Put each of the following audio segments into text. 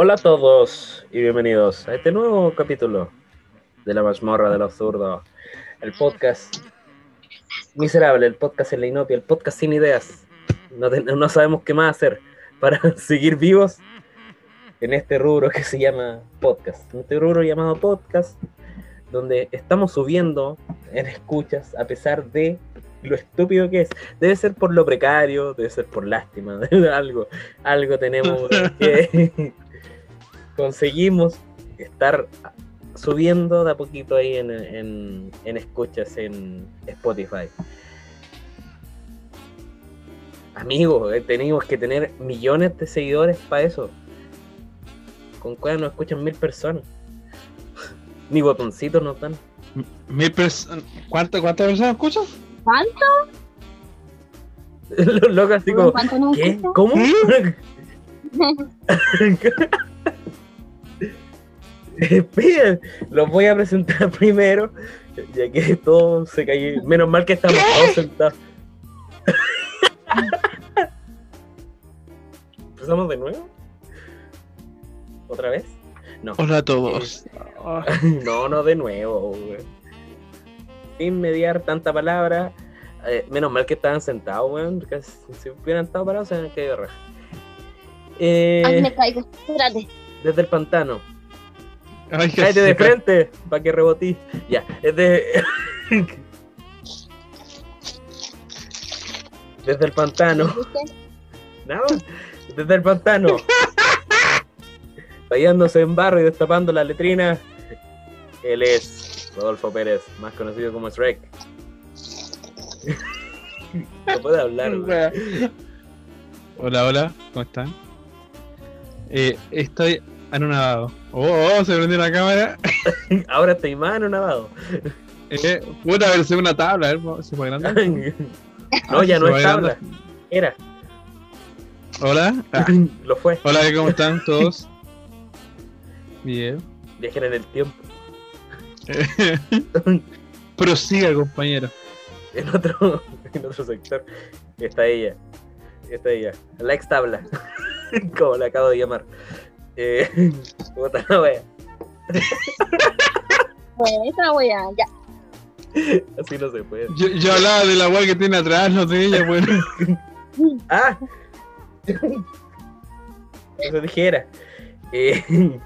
Hola a todos y bienvenidos a este nuevo capítulo de La Mazmorra del Absurdo, el podcast miserable, el podcast en la inopia, el podcast sin ideas. No, sabemos qué más hacer para seguir vivos en este rubro que se llama podcast. En este rubro llamado podcast, donde estamos subiendo en escuchas a pesar de lo estúpido que es. Debe ser por lo precario, debe ser por lástima, algo, algo tenemos que conseguimos estar subiendo de a poquito ahí en, en- en escuchas en Spotify. Amigos, eh, tenemos que tener millones de seguidores para eso. Con cuál nos escuchan mil personas. Ni botoncitos nos dan. Mil personas. ¿Cuántas cuántas personas escuchan? ¿Cuánto? Los locos así como, ¿Cuánto nos ¿qué? ¿Cómo? Esperen, los voy a presentar primero, ya que todo se cayó. Menos mal que estamos todos sentados. ¿Empezamos de nuevo? ¿Otra vez? No. Hola a todos. No, no de nuevo, güey. Sin mediar tanta palabra. eh, menos mal que estaban sentados, weón. porque Si hubieran estado parados, se hubieran caído de raja. Eh, Ay, me caigo. Espérate. desde el pantano. Ay, Cállate de frente para que rebotí. Ya, es de. desde el pantano. Nada. Desde el pantano. Tallándose en barro y destapando la letrina. Él es Rodolfo Pérez, más conocido como Shrek. no puede hablar, güey. Hola, hola, ¿cómo están? Eh, estoy anonadado. Oh, oh, se prendió la cámara. Ahora estoy más anonadado. Eh, puta, a ver, ve una tabla, a ver, ¿se puede agrandar? no, ya no es tabla. Era. Hola, Ah, Lo fue. hola, ¿cómo están todos? Bien. Viajen en el tiempo. Prosiga, compañero. En otro, en otro sector está ella. Está ella. La ex tabla. Como la acabo de llamar. Eh, puta la wea. Pues esa wea, ya. Así no se puede. Yo, yo hablaba de la weá que tiene atrás, no de ella, bueno. ¡Ah! Eso dijera. Eh,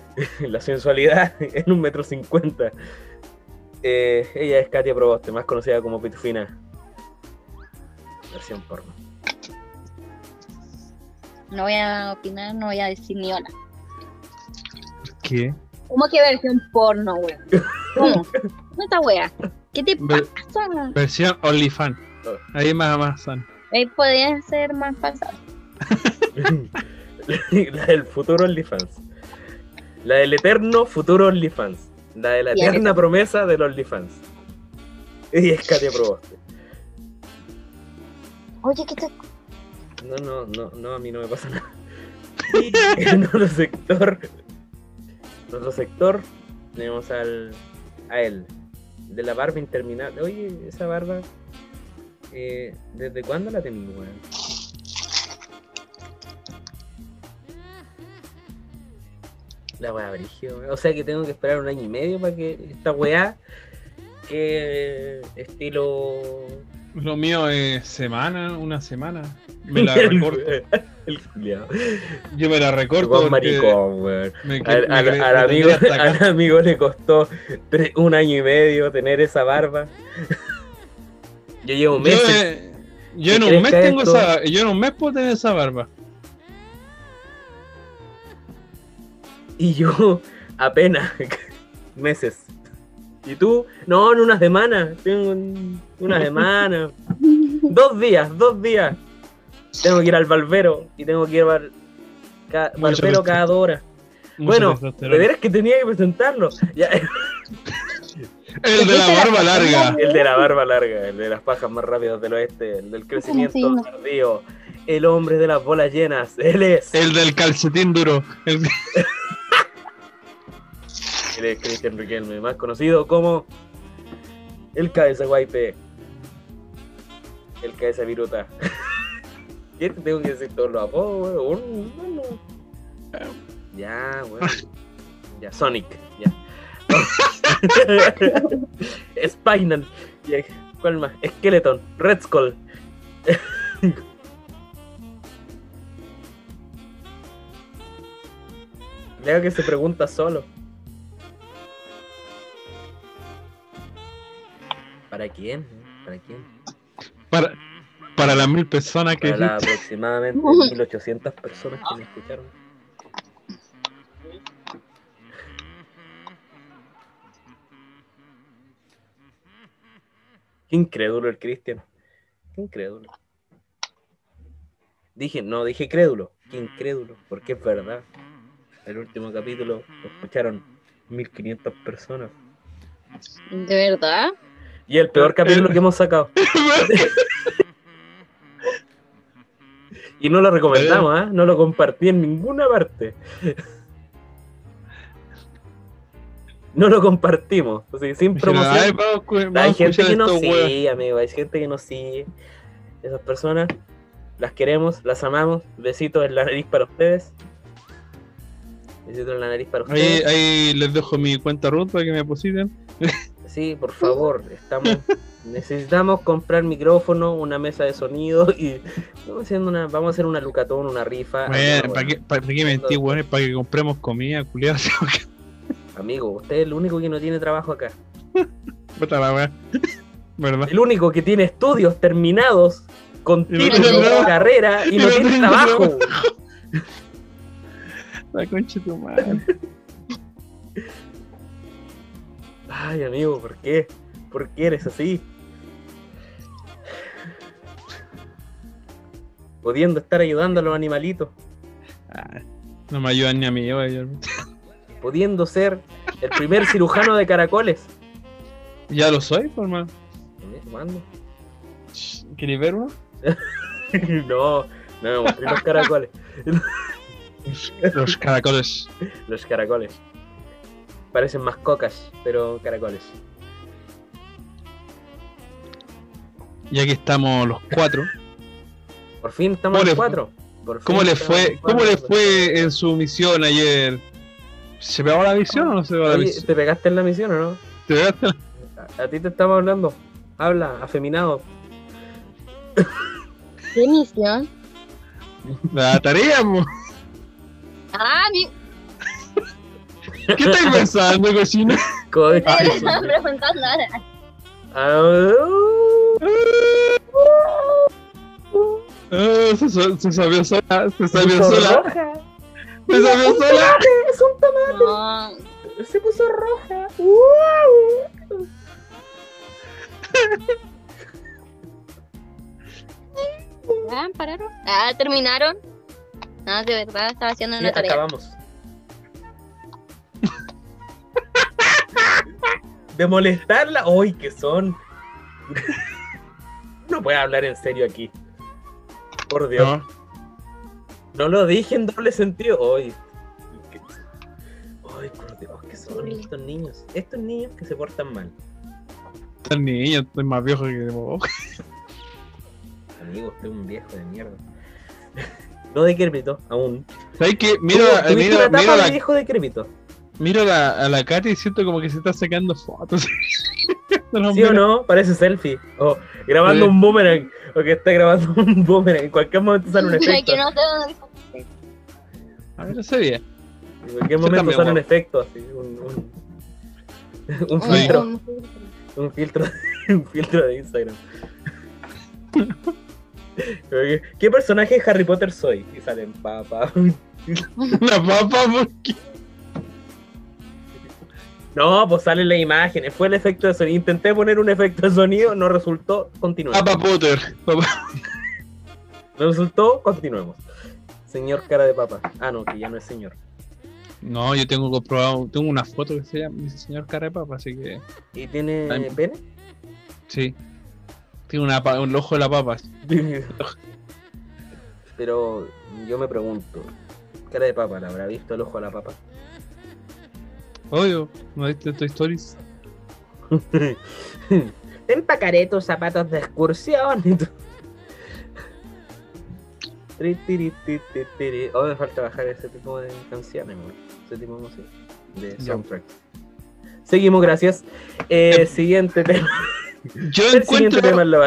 la sensualidad en un metro cincuenta. Eh, ella es Katia Proboste, más conocida como Pitufina. Versión porno. No voy a opinar, no voy a decir ni hola. ¿Qué? ¿Cómo que versión porno, wea? ¿Cómo? ¿Cómo esta wea? ¿Qué te pasa? Versión OnlyFans. Ahí más, más son. Ahí podría ser más pasado. la del futuro OnlyFans. La del eterno futuro OnlyFans. La de la eterna promesa del OnlyFans. Y es Katia Proboste. Oye, ¿qué te... No, no, no, no, a mí no me pasa nada. En otro sector, en otro sector, tenemos al, a él, de la barba interminable. Oye, esa barba, eh, ¿desde cuándo la tenía, weón? La weá weón. O sea que tengo que esperar un año y medio para que esta weá, que estilo Lo mío es semana, una semana. Me la recorto. El. Yo me la recorto. Maricón, weón. me Al, me al- amigo, al amigo le costó un año y medio tener esa barba. Yo llevo Yo, meses. eh, yo en ¿Qué un mes tengo esto- esa. Yo en un mes puedo tener esa barba. Y yo apenas meses. ¿Y tú? No, en una semana. Tengo un- una semana. dos días, dos días. Tengo que ir al barbero y tengo que ir al ca- barbero cada dos horas. Bueno, de veras que tenía que presentarlo. Ya, El de la barba larga. El de la barba larga, el de las pajas más rápidas del oeste, el del crecimiento tardío, el hombre de las bolas llenas, él es. El del calcetín duro. El- Cristian Riquelme, más conocido como el cabeza guaype. El cabeza viruta. ¿Qué te tengo que decir todos los apodos? weón? Ya, weón. Ya, Sonic, ya. Spinal. Ya, ¿Cuál más? Skeleton, Red Skull. Leo que se pregunta solo. ¿Para quién? ¿Para quién? Para, para las mil personas que Para aproximadamente 1800 personas que me escucharon. Qué incrédulo el Cristian. Qué incrédulo. Dije, no, dije crédulo. Qué incrédulo, porque es verdad. El último capítulo lo escucharon 1500 personas. ¿De verdad? Y el peor capítulo que hemos sacado. Y no lo recomendamos, ¿ah? No lo compartí en ninguna parte. No lo compartimos, así, sin Dijeron, "Ay, promoción. vamos, vamos Hay gente que nos estos weas". sigue, amigo. Hay gente que nos sigue. Esas personas las queremos, las amamos. Besitos en la nariz para ustedes. Besitos en la nariz para Ahí, ustedes. ahí les dejo mi cuenta root para que me depositen. Sí, por favor, estamos necesitamos comprar micrófono, una mesa de sonido y vamos haciendo una, vamos a hacer una lucatón, una rifa. Bueno, ¿para qué, para qué mentir, weón? Es para que compremos comida, culiar. Amigo, usted es el único que no tiene trabajo acá. ¿Verdad? El único que tiene estudios terminados con no trabajo. carrera y no tiene trabajo. La concha de tu madre. Ay, amigo, ¿por qué? ¿Por qué eres así? Pudiendo estar ayudando a los animalitos, Ah, no me ayudan ni a mí, weón. pudiendo ser el primer cirujano de caracoles. Ya lo soy, por más. ¿Cuándo? ¿Queréis ver uno? No, no me mostré los caracoles. Los caracoles. Los caracoles. Parecen más cocas, pero caracoles. Y aquí estamos los cuatro. Por fin estamos ¿Cómo los cuatro. Por fin ¿Cómo le fue, cómo le fue en su misión ayer? ¿Se pegó la visión o no se pegó la Oye, visión? ¿te pegaste en la misión o no? ¿Te pegaste la- A, a ti te estamos hablando. Habla, afeminado. ¿Qué misión? la tarea, mo? Ah, mi... ¿Qué estás pensando, cochina? Coche. Te estaba preguntando ahora. Ah, Ah, se, so- se sabió sola, se se sabió sola, se sabió Un sola. tomate, es un tomate. No. Se puso roja. ¡Wow! ¿Ya pararon? Ah, terminaron. No, de verdad, estaba haciendo Sí, una tarea. acabamos. De molestarla. ¡Uy, que son! No puede hablar en serio aquí. Por Dios. No, No lo dije en doble sentido. Ay, qué- ay, por Dios, ¿qué son estos niños? Estos niños que se portan mal. estás niño, estoy más viejo que vos. Amigo, usted es un viejo de mierda. No de Crepito, aún. ¿Sabes qué? Miro, de la, viejo de Crepito. Miro la, a la Katy y siento como que se está sacando fotos. Los ¿Sí o no? Parece selfie. O grabando Sí. un boomerang. O que está grabando un boomerang. En cualquier momento sale un efecto. no A ver, no sabía. En cualquier momento sale un efecto así. Un, un, filtro. un- Un filtro, un filtro de Instagram. ¿Qué, personaje de Harry Potter soy? Y salen papá. La papa, ¿por qué? No, pues salen las imágenes. Fue el efecto de sonido. Intenté poner un efecto de sonido, no resultó. Continuemos. Papa Potter. Papa- No resultó, continuemos. Señor cara de papa. Ah, no, que ya no es señor. No, yo tengo comprobado, tengo una foto que se llama dice señor cara de papa, así que ¿Y tiene Ay. pene? sí. Tiene una, un ojo de la papa. Pero yo me pregunto, cara de papa, ¿la habrá visto el ojo a la papa? Obvio, ¿no viste Toy Stories? Te empacaré tus zapatos de excursión. y. Oh, me falta bajar ese tipo de canciones, ese tipo de música, de Ya. soundtracks. Seguimos, gracias. Eh, siguiente tema. Yo El siguiente tema encuentro, es la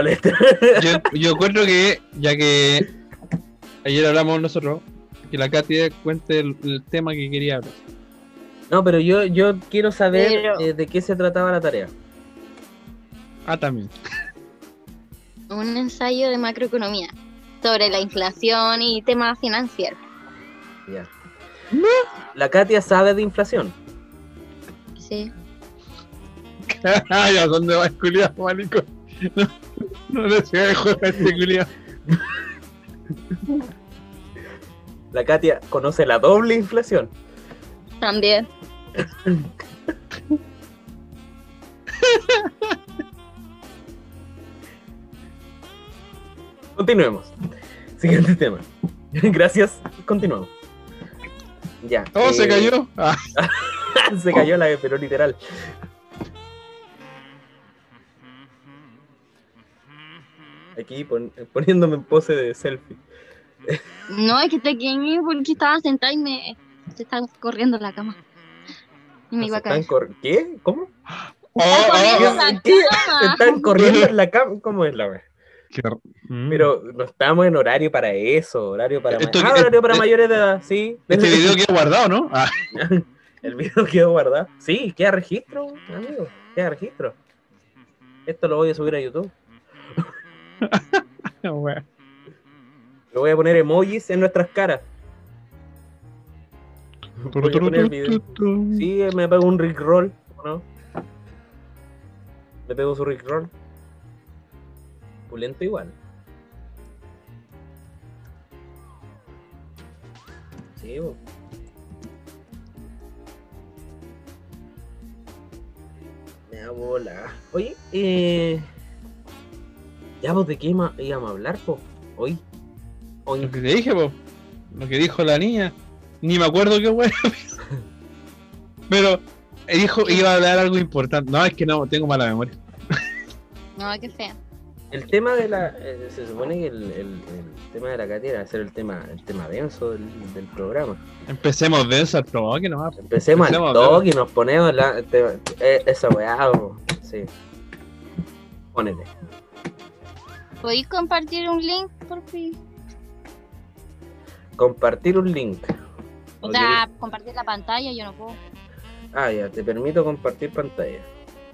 yo, yo encuentro que, ya que ayer hablamos nosotros, que la Katy cuente el, el tema que quería hablar. No, pero yo, yo quiero saber Pero- eh, de qué se trataba la tarea. Ah, también. Un ensayo de macroeconomía sobre la inflación y temas financieros. Ya. La Katia sabe de inflación. Sí. ya, ¿dónde va el culiado, marico? No, no le se de a este culiado. La Katia conoce la doble inflación. También. Continuemos. Siguiente tema. Gracias. Continuamos. Ya. Oh, se eh, cayó. Ah, se cayó la pero literal. Aquí pon- poniéndome en pose de selfie. No, es que te quedé porque estaba sentada y me se estaba corriendo la cama. Y me Se iba a están caer. cor- ¿Qué? ¿Cómo? oh, corriendo oh, la ¿Qué? cama. Se están corriendo en la cama. ¿Cómo es la wea? Mm. Pero no estamos en horario para eso, horario para Esto- ma- ah, horario para mayores de edad, sí. Este video queda guardado, ¿no? Ah, El video quedó guardado. Sí, queda registro, amigo. Queda registro. Esto lo voy a subir a YouTube. wea. Le voy a poner emojis en nuestras caras. Voy a poner el video. Sí, me pego un Rickroll, ¿no? Le pego su Rickroll. Pulento igual. Sí, bo. Me da bola. Oye, eh. Ya, vos de qué íbamos a hablar, po? Hoy. Hoy. Lo que te dije, po. Lo que dijo la niña. Ni me acuerdo qué wea. Pero dijo iba a hablar algo importante. No, es que no, tengo mala memoria. No, qué fea. El tema de la. eh, se supone que el, el- el tema de la Katia era ser el tema, el tema denso del, del programa. Empecemos de eso al probado que no va. Empecemos al Empecemos, toque y nos ponemos la, te- eh, esa weá. Sí. Ponele. ¿Podéis compartir un link, por fin? Compartir un link. O ¿O sea, compartir la pantalla, yo no puedo. Ah, ya, te permito compartir pantalla.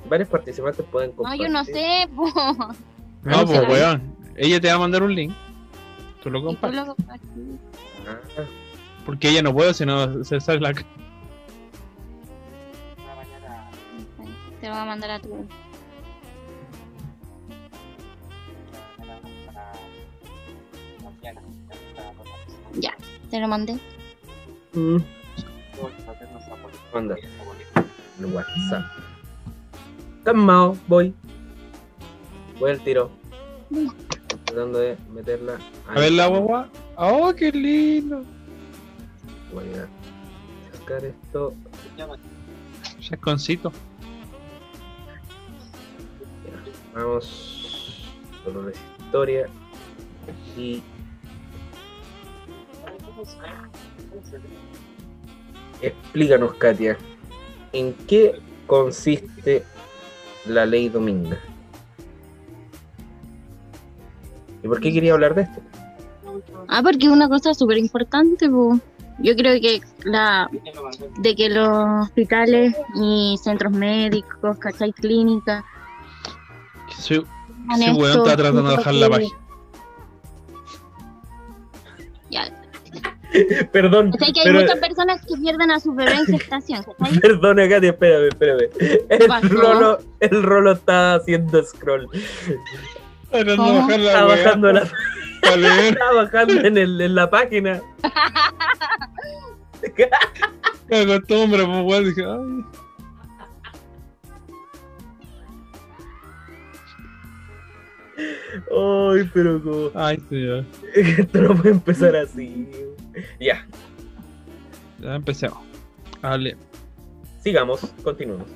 Varios participantes pueden No, compartir. yo no sé, po. No, no pues weón. Ella te va a mandar un link. Tú lo tú compartes. lo. Ah, Porque ella no puede, si no se sale la. Te lo voy a mandar a tu. Ya, te lo mandé. Mm, Manda. El WhatsApp. Calmao, voy. Voy al tiro. Tratando de meterla. A ver la guagua. Oh, qué lindo. Voy a sacar esto. Chasconcito. Vamos. Solo la historia. Y. Explícanos, Katia. ¿En qué consiste la ley Dominga? ¿Y por qué quería hablar de esto? Ah, porque es una cosa súper importante, po. Yo creo que la de que los hospitales y centros médicos, ¿cachai? Clínicas. Sí, Sí, weón, estaba tratando de bajar la página. Ya, Perdón, ¿cachai? Que hay pero- muchas personas que pierden a su bebé en gestación, perdona, Katia, espérame, espérame. El rolo, el rolo está haciendo scroll. de ¿Cómo? bajar la Está bajando, la, para está bajando en, el, en la página. Me acostumbro, pues weón. Dije, ay. Ay, pero como. Ay, señor. Esto no puede empezar así. Ya, Ya empecemos. Hable. sigamos, continuemos.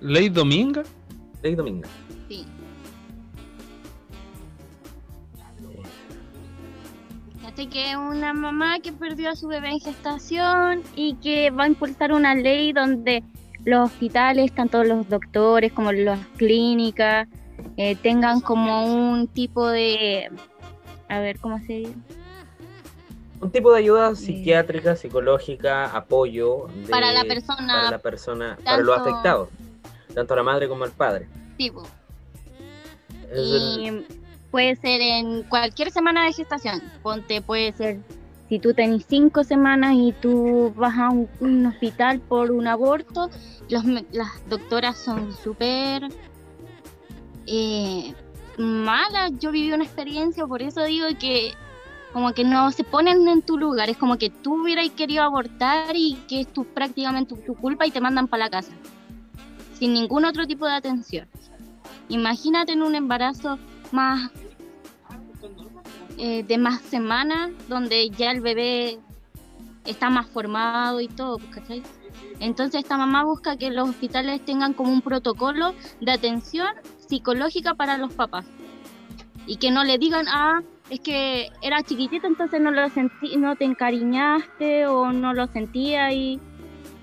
Ley Dominga. Ley Dominga. Sí. Imagínate que una mamá que perdió a su bebé en gestación y que va a impulsar una ley donde los hospitales, tanto los doctores como las clínicas, eh, tengan como un tipo de, a ver, ¿cómo se dice? Un tipo de ayuda psiquiátrica, psicológica, apoyo de- Para la persona, para la persona, para los afectados, tanto a la madre como al padre. Tipo. El- Y puede ser en cualquier semana de gestación. Ponte, puede ser si tú tenés cinco semanas y tú vas a un, un hospital por un aborto, los las doctoras son súper eh, malas. Yo viví una experiencia, por eso digo que como que no se ponen en tu lugar. Es como que tú hubieras querido abortar y que es tu, prácticamente tu, culpa y te mandan para la casa. Sin ningún otro tipo de atención. Imagínate en un embarazo más eh, de más semanas, donde ya el bebé está más formado y todo. Entonces esta mamá busca que los hospitales tengan como un protocolo de atención psicológica para los papás. Y que no le digan, ah, es que era chiquitito, entonces no lo sentí, no te encariñaste o no lo sentía y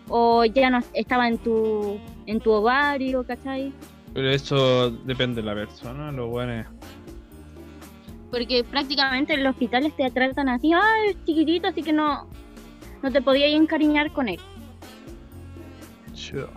o ya no estaba en tu en tu ovario, ¿cachai? Pero eso depende de la persona, lo bueno es. porque prácticamente en los hospitales te tratan así, ah, es chiquitito, así que no, no te podías encariñar con él. Chao.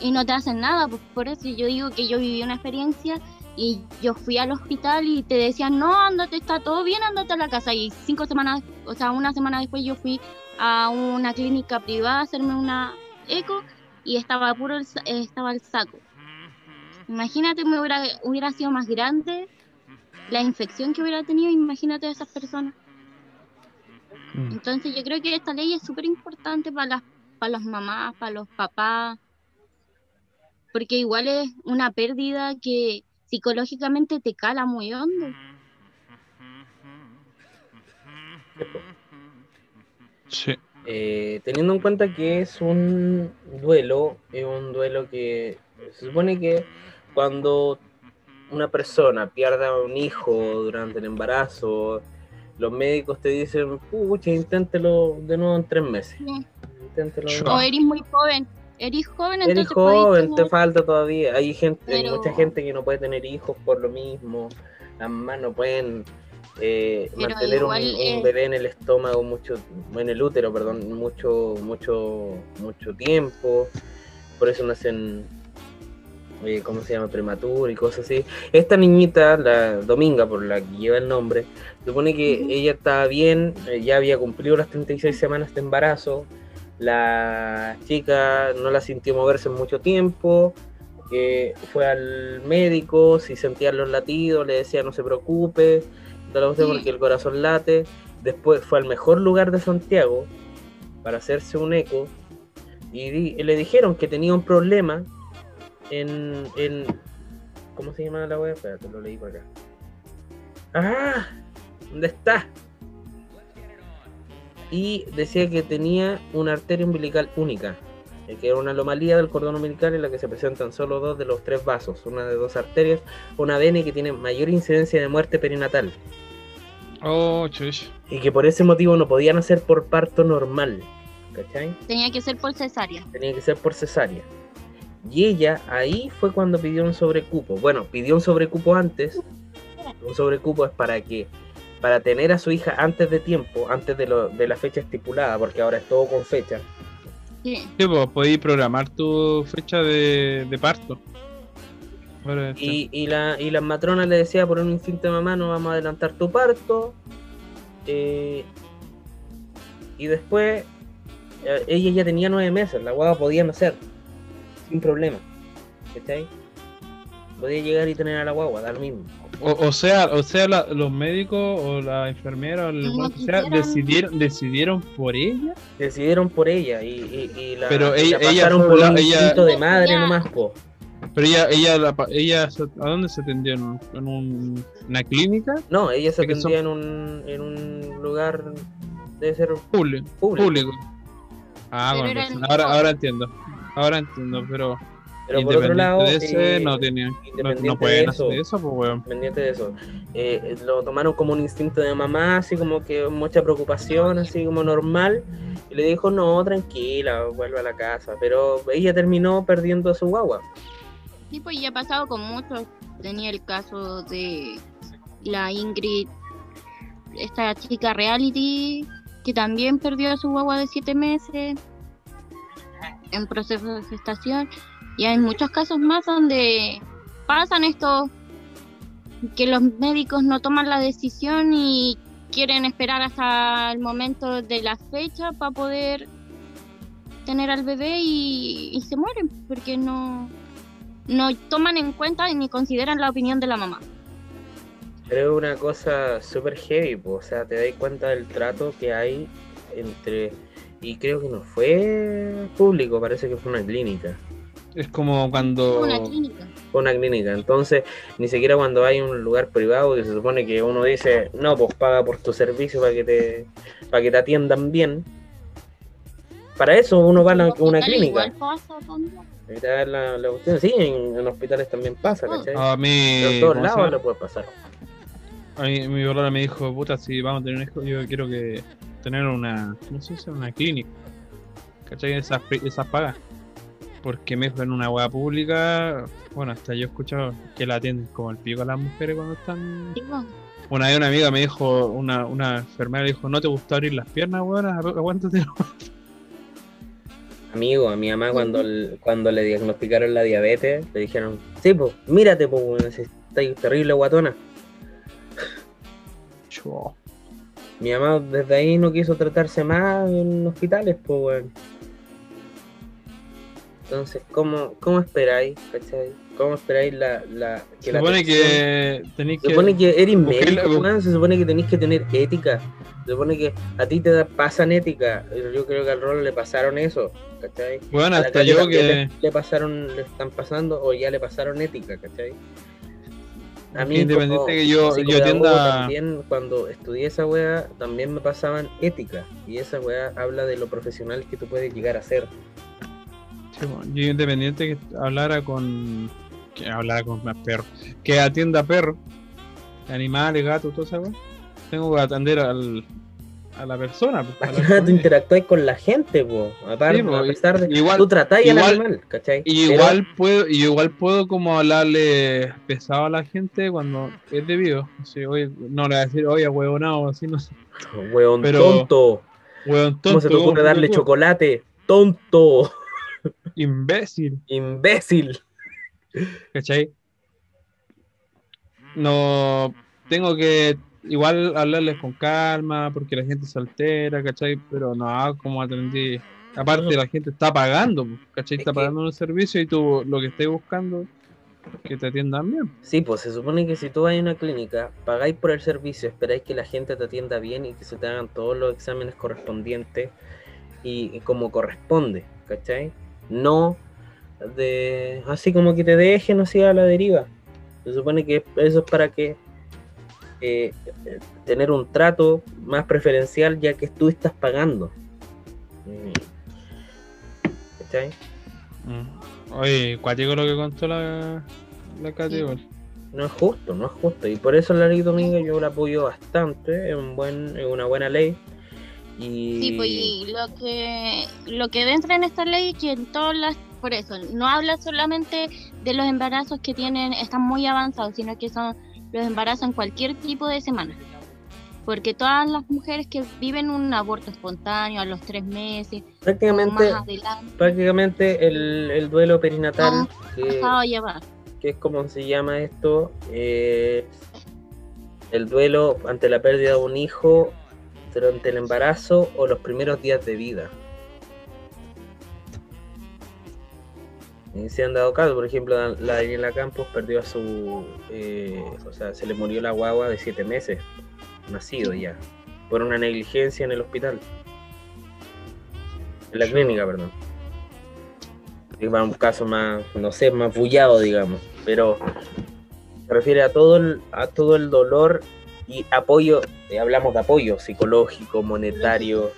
Y no te hacen nada, pues por eso yo digo que yo viví una experiencia y yo fui al hospital y te decían, no, ándate, está todo bien, ándate a la casa. Y cinco semanas, o sea, una semana después yo fui a una clínica privada a hacerme una eco y estaba puro el, estaba el saco. Imagínate, me hubiera, hubiera sido más grande la infección que hubiera tenido, imagínate a esas personas. Mm. Entonces yo creo que esta ley es súper importante para las, para las mamás, para los papás, porque igual es una pérdida que psicológicamente te cala muy hondo. Sí. Eh, teniendo en cuenta que es un duelo, es un duelo que se supone que cuando una persona pierda un hijo durante el embarazo, los médicos te dicen, pucha, inténtelo de nuevo en tres meses. Sí. Inténtelo de Chua. nuevo. O eres muy joven, eres joven, Eres entonces podéis joven, te falta todavía. Hay gente, hay mucha gente que no puede tener hijos por lo mismo. Las mamás no pueden eh, mantener un, igual, un eh, bebé en el estómago mucho, en el útero, perdón, mucho, mucho, mucho tiempo. Por eso nacen, eh, ¿cómo se llama? Prematuro y cosas así. Esta niñita, la Dominga, por la que lleva el nombre, supone que ella estaba bien, eh, ya había cumplido las 36 semanas de embarazo. La chica no la sintió moverse en mucho tiempo. que fue al médico, si sentía los latidos, le decía no se preocupe, cuestión Sí. porque el corazón late. Después fue al mejor lugar de Santiago para hacerse un eco y, di- y le dijeron que tenía un problema en, en ¿cómo se llama la wea? Espérate, lo leí por acá. ¡Ah! ¿Dónde está? Y decía que tenía una arteria umbilical única, eh, que era una anomalía del cordón umbilical en la que se presentan solo dos de los tres vasos, una de dos arterias, una vena que tiene mayor incidencia de muerte perinatal, Oh, chuch. y que por ese motivo no podían hacer por parto normal, ¿cachai? Tenía que ser por cesárea. tenía que ser por cesárea. Y ella ahí fue cuando pidió un sobrecupo. Bueno, pidió un sobrecupo antes. Un sobrecupo es para que para tener a su hija antes de tiempo, antes de, lo- de la fecha estipulada, porque ahora es todo con fecha. Sí. Sí, pues podéis programar tu fecha de, de parto. Y, y la, y la matrona le decía por un instinto de mamá, no vamos a adelantar tu parto. Eh, y después eh, ella ya tenía nueve meses, la guagua podía nacer sin problema. ¿Cachai? Podía llegar y tener a la guagua, da lo mismo. o, o sea, o sea la- los médicos o la enfermera o el No sea, quisieran- decidieron, decidieron por ella. Decidieron por ella y, y, y la, Pero y ella- la ella por la- un ella- de madre Ella- nomás, po. Pero ella, ella, la pa- ella, ¿a dónde se atendió? ¿En, un- en un- una clínica No, ella se atendía en un, en un lugar, debe ser público. Público. Ah, Pero el ahora, ahora entiendo. Ahora entiendo, pero Pero por otro lado, de ese, eh, no, tenía, no, independiente no pueden de hacer eso. eso, pues, weón. pendiente de eso. Eh, lo tomaron como un instinto de mamá, así como que mucha preocupación, así como normal. Y le dijo, no, tranquila, vuelve a la casa. Pero ella terminó perdiendo a su guagua. Sí, pues ya ha pasado con muchos. Tenía el caso de la Ingrid, esta chica reality, que también perdió a su guagua de siete meses en proceso de gestación. Y hay muchos casos más donde pasan esto, que los médicos no toman la decisión y quieren esperar hasta el momento de la fecha para poder tener al bebé y, se mueren porque no, no toman en cuenta ni consideran la opinión de la mamá. Es una cosa súper heavy, po, o sea, te das cuenta del trato que hay entre... Y creo que no fue público, parece que fue una clínica. Es como cuando. Una clínica. Fue una clínica, entonces ni siquiera cuando hay un lugar privado que se supone que uno dice, no, pues paga por tu servicio para que te, para que te atiendan bien. Para eso uno va a la- una clínica. igual pasa también. La, la cuestión. Sí, en, en hospitales también pasa, Oh. ¿cachai? A mí. Pero en todos ¿cómo se lados puede pasar. A mí, mi bolora me dijo, puta, si vamos a tener un hijo, yo quiero que tener una, no sé si una clínica. ¿Cachai? Esas, esas pagas. Porque me dijo en una hueá pública, bueno, hasta yo he escuchado que la atienden como el pico a las mujeres cuando están... Sí. Una vez una amiga me dijo, una, una enfermera le dijo, ¿no te gusta abrir las piernas, weón? Agu- Aguántate. Amigo, a mi mamá cuando, cuando le diagnosticaron la diabetes, le dijeron, sí, pues, mírate, pues, estás terrible guatona. Chua. Mi mamá desde ahí no quiso tratarse más en hospitales, pues, weón. Entonces, ¿cómo, cómo esperáis, cachai? ¿Cómo esperáis la, la, Se la supone que tenéis Se que... supone que eres médico, la- se supone que tenéis que tener ética. Se supone que a ti te da- pasan ética. Yo creo que al rol le pasaron eso, ¿cachai? Bueno, hasta yo que... le, le pasaron, le están pasando o ya le pasaron ética, ¿cachai? A mí Independiente como que yo- yo tienda- también cuando estudié esa wea también me pasaban ética y esa wea habla de lo profesional que tú puedes llegar a ser. Sí, bueno, independiente que hablara con. que hablara con más perros. Que atienda perros, animales, gatos, todo eso. Tengo que atender al, a la persona. pues, a la tú interactúas con la gente, po. Aparte, Sí, po, a pesar de igual- tú tratáis al animal, ¿cachai? Y Pero- igual puedo, y igual puedo como hablarle pesado a la gente cuando es debido. Oye, no le voy a decir, oye, huevonao, así no sé. Pero- tonto. Huevón tonto. ¿Cómo se te ocurre ¿cómo darle chocolate? Tonto. Imbécil. Imbécil. ¿Cachai? No tengo que igual hablarles con calma porque la gente se altera, ¿cachai? Pero no, como atendí. Aparte, la gente está pagando, pues, ¿cachai? Es Está pagando un servicio y tú lo que estés buscando que te atiendan bien. Sí, pues se supone que si tú vas a una clínica, pagáis por el servicio, esperáis que la gente te atienda bien y que se te hagan todos los exámenes correspondientes y, y como corresponde, ¿cachai? No de así como que te dejen así a la deriva. Se supone que eso es para que eh, tener un trato más preferencial ya que tú estás pagando. Mm. ¿Cachai? Oye, cuático lo que contó la, la Sí. igual. No es justo, no es justo. Y por eso la ley domingo yo la apoyo bastante. Es, un buen, es una buena ley. Y, Sí, pues y lo que lo que entra en esta ley que en todas las por eso no habla solamente de los embarazos que tienen están muy avanzados, sino que son los embarazos en cualquier tipo de semana. Porque todas las mujeres que viven un aborto espontáneo a los tres meses o más prácticamente, adelante prácticamente el, el duelo perinatal, que, que es como se llama esto, eh, el duelo ante la pérdida de un hijo durante el embarazo o los primeros días de vida. Y se han dado casos, por ejemplo, la la Daniela Campos perdió a su, eh, o sea, se le murió la guagua de siete meses, nacido ya, por una negligencia en el hospital. En la clínica, perdón. Para un caso más, no sé, más bullado, digamos, pero se refiere a todo el, a todo el dolor y apoyo, eh, hablamos de apoyo psicológico, monetario,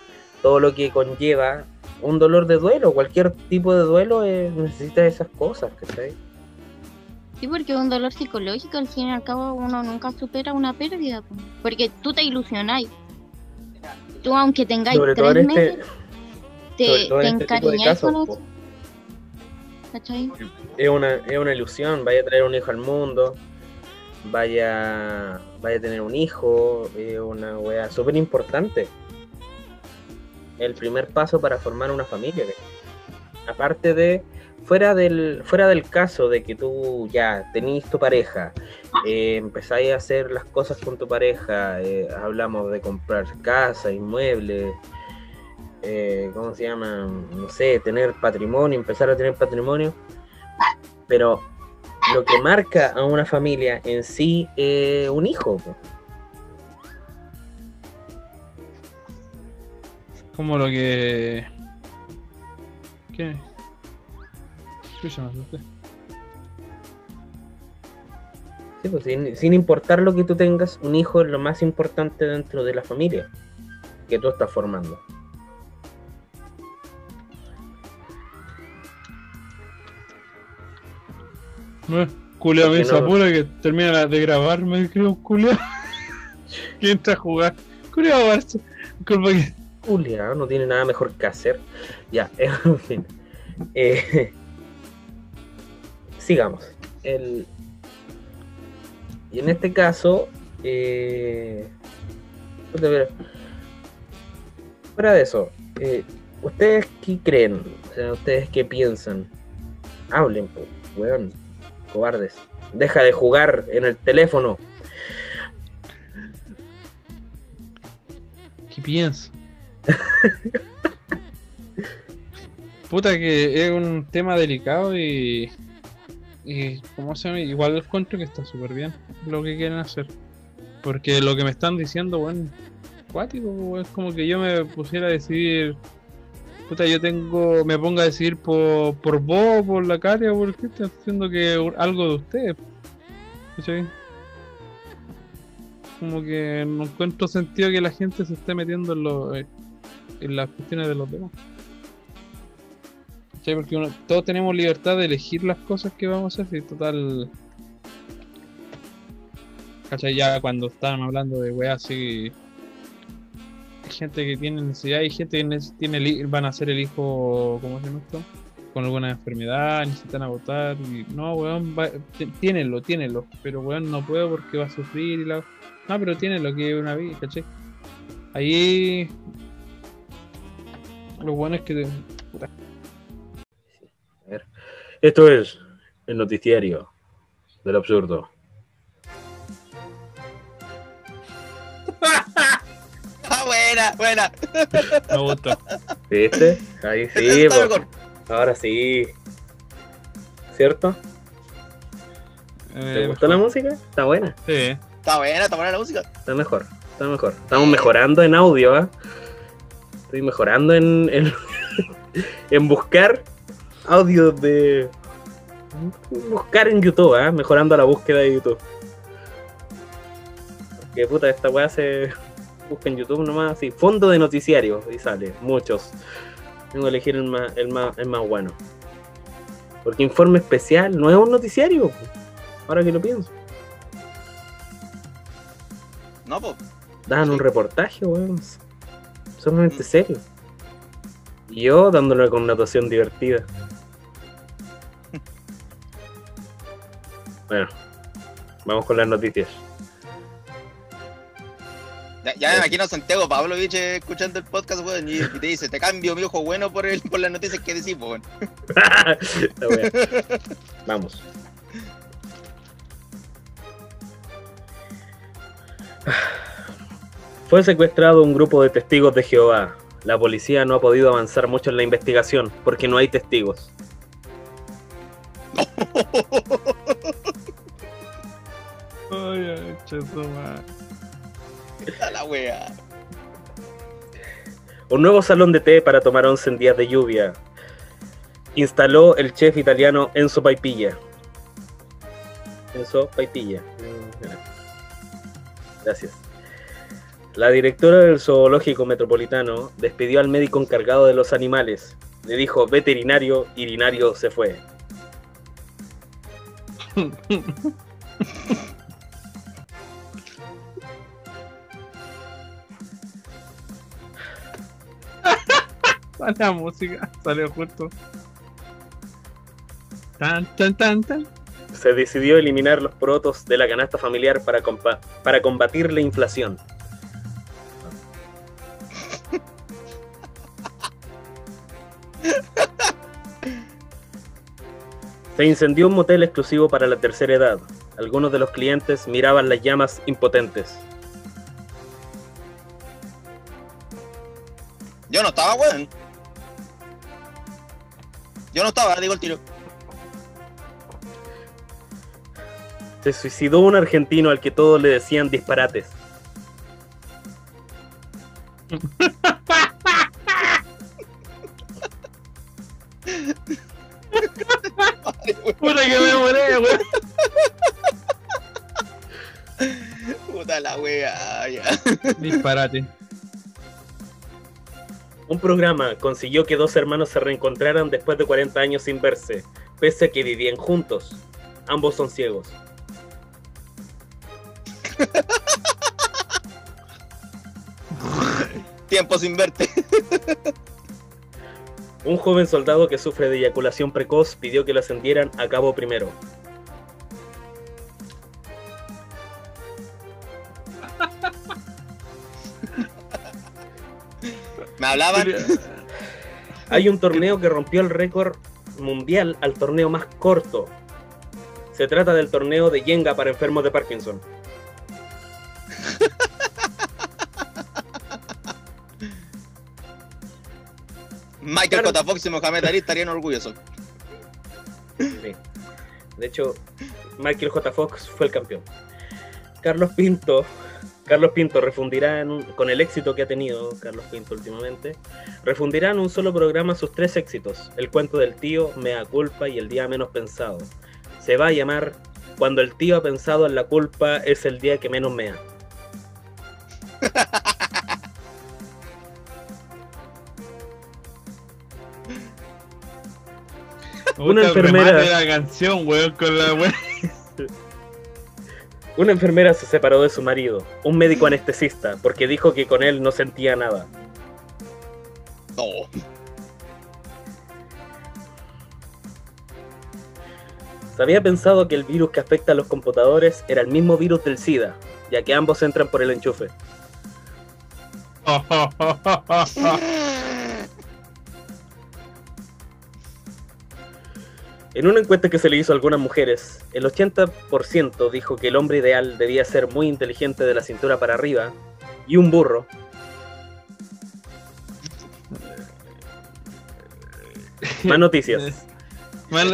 todo lo que conlleva un dolor de duelo, cualquier tipo de duelo eh, necesita esas cosas, ¿cachai? Sí, porque un dolor psicológico, al fin y al cabo uno nunca supera una pérdida, po. porque tú te ilusionáis. Tú aunque tengáis Sobre tres este, meses, te, te este encariñáis con eso, ¿cachai? es una, es una ilusión, vaya a traer un hijo al mundo, vaya, vaya a tener un hijo, es una wea súper importante. El primer paso para formar una familia. Aparte de, fuera del, fuera del caso de que tú ya tenís tu pareja, eh, empezáis a hacer las cosas con tu pareja, eh, hablamos de comprar casa, inmuebles, eh, ¿cómo se llama? No sé, tener patrimonio, empezar a tener patrimonio. Pero lo que marca a una familia en sí es un hijo. Como lo que. ¿Qué? Me asusté. Sí, pues, sin, sin importar lo que tú tengas, un hijo es lo más importante dentro de la familia que tú estás formando. No, Culeo me no- apuro que termina de grabar, me creo culeo. que entra a jugar. Culeo Barça. Disculpa que. Julia no tiene nada mejor que hacer. Ya, en fin. Eh, sigamos. El, y en este caso, eh, pero, fuera de eso, eh, ¿ustedes qué creen? O sea, ¿ustedes qué piensan? Hablen, po, weón, cobardes. Deja de jugar en el teléfono. ¿Qué pienso? Puta que es un tema delicado y. Y ¿cómo se llama? Igual encuentro que está súper bien lo que quieren hacer. Porque lo que me están diciendo, bueno, cuático, es como que yo me pusiera a decidir. Puta, yo tengo. Me ponga a decidir por, por vos, por la cara, por qué estoy haciendo que algo de ustedes. ¿Cachai? Como que no encuentro sentido que la gente se esté metiendo en, lo, eh, en las cuestiones de los demás. ¿Cachai? Porque uno- todos tenemos libertad de elegir las cosas que vamos a hacer. Y total. ¿Cachai? Ya cuando estaban hablando de weas así. Gente que tiene necesidad y gente que tiene van a ser el hijo. ¿Cómo se llama esto? Con alguna enfermedad, necesitan abortar. Y, no, weón, va, t- tiénenlo, tiénenlo. Pero weón, no puedo porque va a sufrir y la. No, pero tiene lo que una vida, ¿cachai? Ahí. Lo bueno es que. Esto es el noticiario del absurdo. Buena, buena. Me gusta. ¿Viste? Ahí sí, Está po. mejor. ahora sí. ¿Cierto? ¿Te Eh, gustó la música? Está buena, Sí. Está buena, está buena la música. está mejor, está mejor. Estamos mejorando en audio, ¿ah? Estoy mejorando en, en, en buscar audios de... Buscar en YouTube, ¿ah? Mejorando la búsqueda de YouTube. Que puta, esta weá se busca en YouTube nomás así. Fondo de noticiario y sale, muchos. Tengo que elegir el más, el más, el más bueno. Porque informe especial no es un noticiario. Ahora que lo pienso. No, pues. Dan un reportaje, weón. Solamente serio. Y yo dándole una connotación divertida. Bueno, vamos con las noticias. Ya, ya me imagino a Santiago Pavlovich eh, escuchando el podcast, weón, y, te dice, te cambio mi ojo bueno por el, por las noticias que decís, weón. Vamos. Fue secuestrado un grupo de testigos de Jehová. La policía no ha podido avanzar mucho en la investigación porque no hay testigos. Ay, la wea. Un nuevo salón de té para tomar once en días de lluvia. Instaló el chef italiano Enzo Paipilla. Enzo Paipilla. Gracias. La directora del zoológico metropolitano despidió al médico encargado de los animales. Le dijo veterinario, irinario se fue. La música salió justo. Tan, tan, tan, tan. Se decidió eliminar los protos de la canasta familiar para, compa- para combatir la inflación. Se incendió un motel exclusivo para la tercera edad. Algunos de los clientes miraban las llamas impotentes. Yo no estaba, weón. Yo no estaba, digo el tiro. Se suicidó un argentino al que todos le decían disparates. Puta que me molé, weón. Puta la wea, ya. Disparate. Un programa consiguió que dos hermanos se reencontraran después de 40 años sin verse, pese a que vivían juntos. Ambos son ciegos. Tiempo sin verte. Un joven soldado que sufre de eyaculación precoz pidió que lo ascendieran a cabo primero. Me hablaban. Hay un torneo que rompió el récord mundial al torneo más corto. Se trata del torneo de Jenga para enfermos de Parkinson. Michael Claro. J. Fox y Mohamed Ali estarían orgullosos. Sí. De hecho, Michael J. Fox fue el campeón. Carlos Pinto, Carlos Pinto refundirá en con el éxito que ha tenido Carlos Pinto últimamente, refundirá en un solo programa sus tres éxitos: El cuento del tío, Mea culpa y El día menos pensado. Se va a llamar Cuando el tío ha pensado en la culpa es el día que menos mea. Una enfermera- la canción, weón, con la weón. Una enfermera se separó de su marido, un médico anestesista, porque dijo que con él no sentía nada. No. Se había pensado que el virus que afecta a los computadores era el mismo virus del SIDA, ya que ambos entran por el enchufe. En una encuesta que se le hizo a algunas mujeres, el 80% dijo que el hombre ideal debía ser muy inteligente de la cintura para arriba y un burro. Más noticias.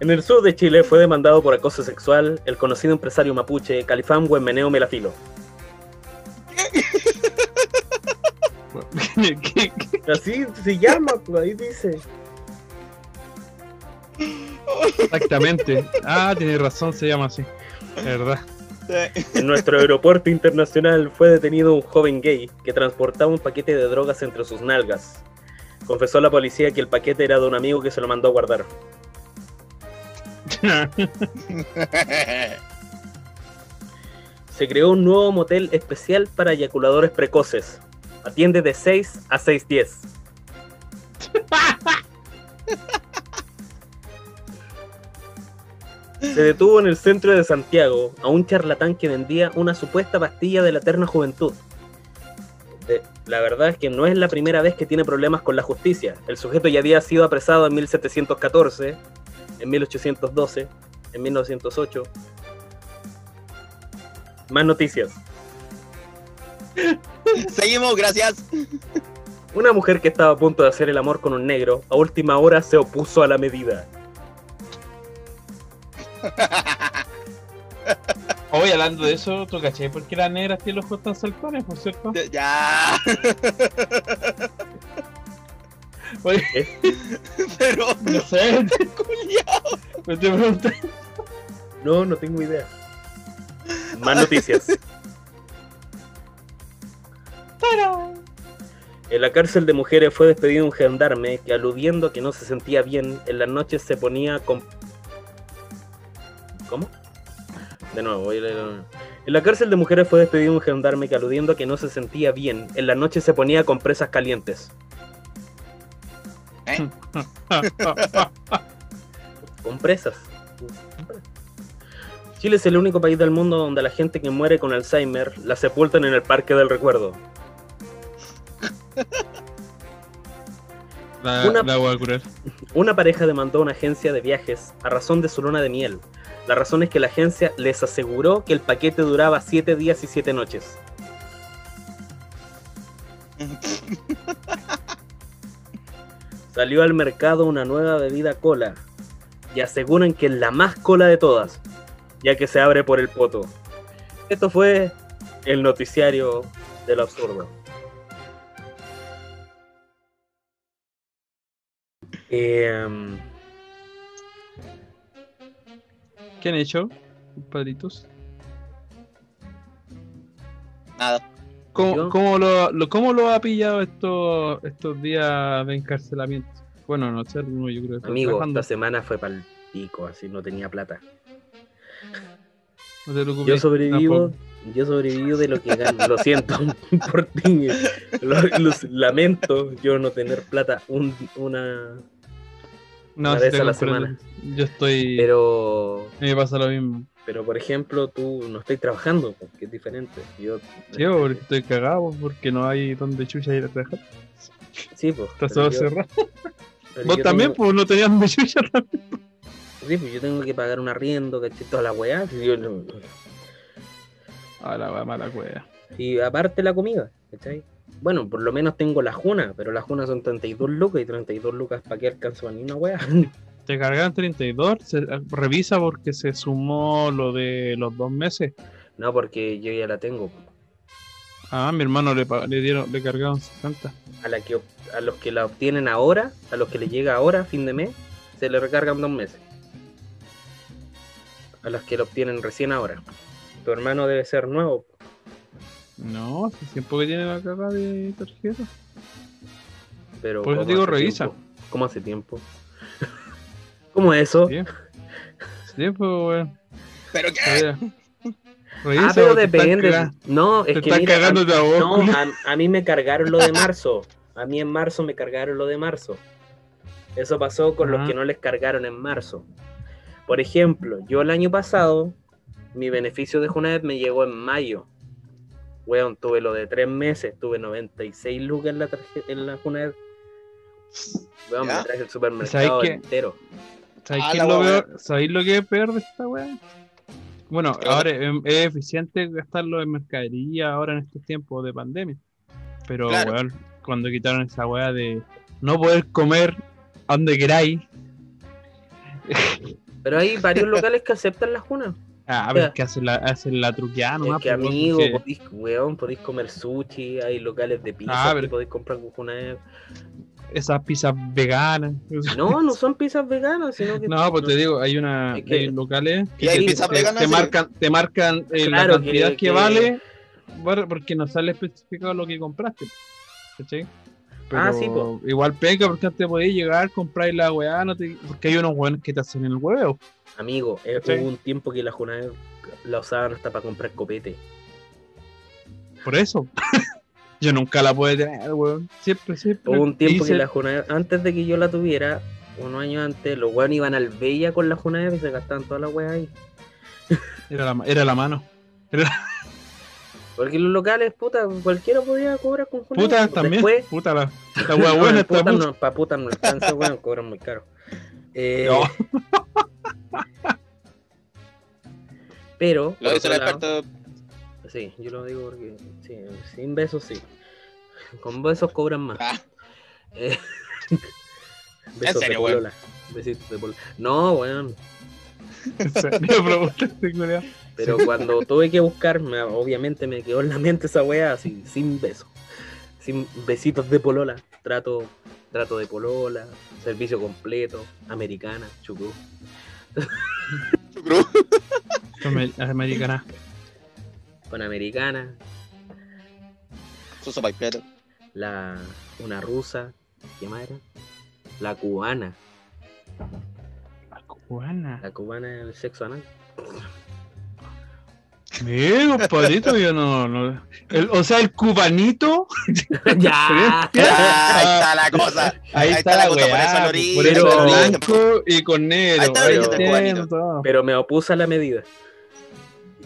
En el sur de Chile fue demandado por acoso sexual el conocido empresario mapuche Califán Huemeneo Melafilo. ¿Qué- qué- qué? Así se llama, pues, ahí dice. Exactamente. Ah, tiene razón, se llama así. Es verdad. En nuestro aeropuerto internacional fue detenido un joven gay que transportaba un paquete de drogas entre sus nalgas. Confesó a la policía que el paquete era de un amigo que se lo mandó a guardar. Se creó un nuevo motel especial para eyaculadores precoces. Atiende de 6 a 6.10. Se detuvo en el centro de Santiago a un charlatán que vendía una supuesta pastilla de la eterna juventud. La verdad es que no es la primera vez que tiene problemas con la justicia. El sujeto ya había sido apresado en 1714, en 1812, en 1908. Más noticias. Seguimos, gracias. Una mujer que estaba a punto de hacer el amor con un negro, a última hora se opuso a la medida. Hoy hablando de eso, ¿tú caché? ¿Por qué las negras tienen los ojos tan saltones, por cierto? Ya. Oye, Pero, no sé, culiao. me te pregunté. No, no tengo idea. Más noticias. En la cárcel de mujeres fue despedido un gendarme que aludiendo a que no se sentía bien, en las noches se ponía con... ¿Cómo? De nuevo, voy a leer- En la cárcel de mujeres fue despedido un gendarme que aludiendo a que no se sentía bien, en las noches se ponía compresas calientes. ¿Eh? Compresas. Chile es el único país del mundo donde la gente que muere con Alzheimer la sepultan en el Parque del Recuerdo. La, Una- la voy a curar. Una pareja demandó a una agencia de viajes a razón de su luna de miel. La razón es que la agencia les aseguró que el paquete duraba 7 días y 7 noches. Salió al mercado una nueva bebida cola y aseguran que es la más cola de todas, ya que se abre por el poto. Esto fue el noticiario de lo absurdo. Em, ¿Qué han hecho, compadritos? Nada. ¿Cómo, cómo lo, lo- cómo lo ha pillado estos, estos días de encarcelamiento? Bueno, no sé, alguno yo creo que amigo, trabajando. esta semana fue para el pico, así no tenía plata. No te preocupes, Yo sobrevivo, yo sobrevivo de lo que gano. Lo siento por ti. Lo, lo lamento yo no tener plata un- una. No, una vez a la comprendo. semana. Yo estoy. Pero, A me pasa lo mismo. pero por ejemplo, tú no estás trabajando, porque es diferente. Yo, Sí, porque estoy cagado porque no hay donde chucha ir a trabajar. sí, pues. Está todo yo- cerrado. pero Vos también, tengo- pues no tenías donde chucha. Sí, pues yo tengo que pagar un arriendo, ¿cachai? Toda la weá. si yo no- Ah, la wea mala wea. Y aparte la comida, ¿cachai? Bueno, por lo menos tengo la juna, pero las junas son 32 lucas y 32 lucas para que alcanzo a ni una wea. Te cargaron 32, se, revisa porque se sumó lo de los dos meses. No, porque yo ya la tengo. Ah, mi hermano le, le dieron, le cargaron 60. A, la que, a los que la obtienen ahora, a los que les llega ahora, fin de mes, se le recargan dos meses. A los que lo obtienen recién ahora. Tu hermano debe ser nuevo. No, hace tiempo que tiene la caga de tarjeta. Pero Por eso ¿cómo digo, revisa. tiempo? ¿Cómo hace tiempo? ¿Cómo es eso? Sí, sí pues, weón. ¿Pero qué? Revisa, Revisa, ah, pero depende. No, Te es que están mira, cagando de a vos, No, a, a mí me cargaron lo de marzo. A mí en marzo me cargaron lo de marzo. Eso pasó con Ah. los que no les cargaron en marzo. Por ejemplo, yo el año pasado, mi beneficio de Junaed me llegó en mayo. Weón, tuve lo de tres meses, tuve 96 lucas en la, en la Junaed. Weón, me traje el supermercado entero. ¿Sabéis Ah, lo peor? ¿Sabéis lo que es peor de esta weá? Bueno, ¿Qué ahora es, es eficiente gastarlo en mercadería ahora en estos tiempos de pandemia. Pero, Claro. weón, cuando quitaron esa weá de no poder comer a donde queráis. Pero hay varios locales que aceptan la Juna. Ah, pero es que hacen la, hacen la truqueada Es nomás. que pues, amigo, porque- podéis, weón, podéis comer sushi, hay locales de pizza Ah, que pero- podéis comprar con Junaed. esas pizzas veganas. No, no son pizzas veganas, sino que. No, pues te digo, hay una Es que- hay locales ¿Y hay te- veganas, marcan, te marcan eh, Claro, la cantidad que- que, que- vale bueno, porque no sale especificado lo que compraste. ¿Cachai? Ah, Pero sí, po. Igual pega porque antes podías llegar, comprar la weá, no te- porque hay unos weones que te hacen el huevo. Amigo, eh, hubo un tiempo que la Junaed la usaban hasta para comprar copete. Por eso. yo nunca la pude tener, weón. Siempre, siempre. Hubo un tiempo hice- que la Junaed, antes de que yo la tuviera, unos años antes, los weones iban al Bella con la Junaed y se gastaban todas las weas ahí. Era la, era la mano. Porque los locales, puta, cualquiera podía cobrar con Junaed. Puta también. Después, Puta la, la weá buena está puta, no, pa' puta no alcanza, weón, cobran muy caro. Eh, No. Pero, Lo dice el experto. Sí, yo lo digo porque sí, sin besos sí. Con besos cobran más. Ah, Eh, besos serio, de polola. Besitos de polola. No, weón. En serio. Pero cuando tuve que buscar, me- obviamente me quedó en la mente esa weá así, sin besos. Sin besitos de polola. Trato, trato de polola, servicio completo, americana, chucrú. Amer- Americana. Suso Paipeto. la, una rusa, ¿qué más era? La cubana, La cubana. la cubana del sexo anal. Mira, compadrito, yo no. no- el- o sea, el cubanito. ya. Ya, ahí está la cosa. Ahí, Ahí está, está la cosa, weá. eso Por eso origen, blanco y con negro. Ahí está Ahí cubanito. Pero me opuso a la medida.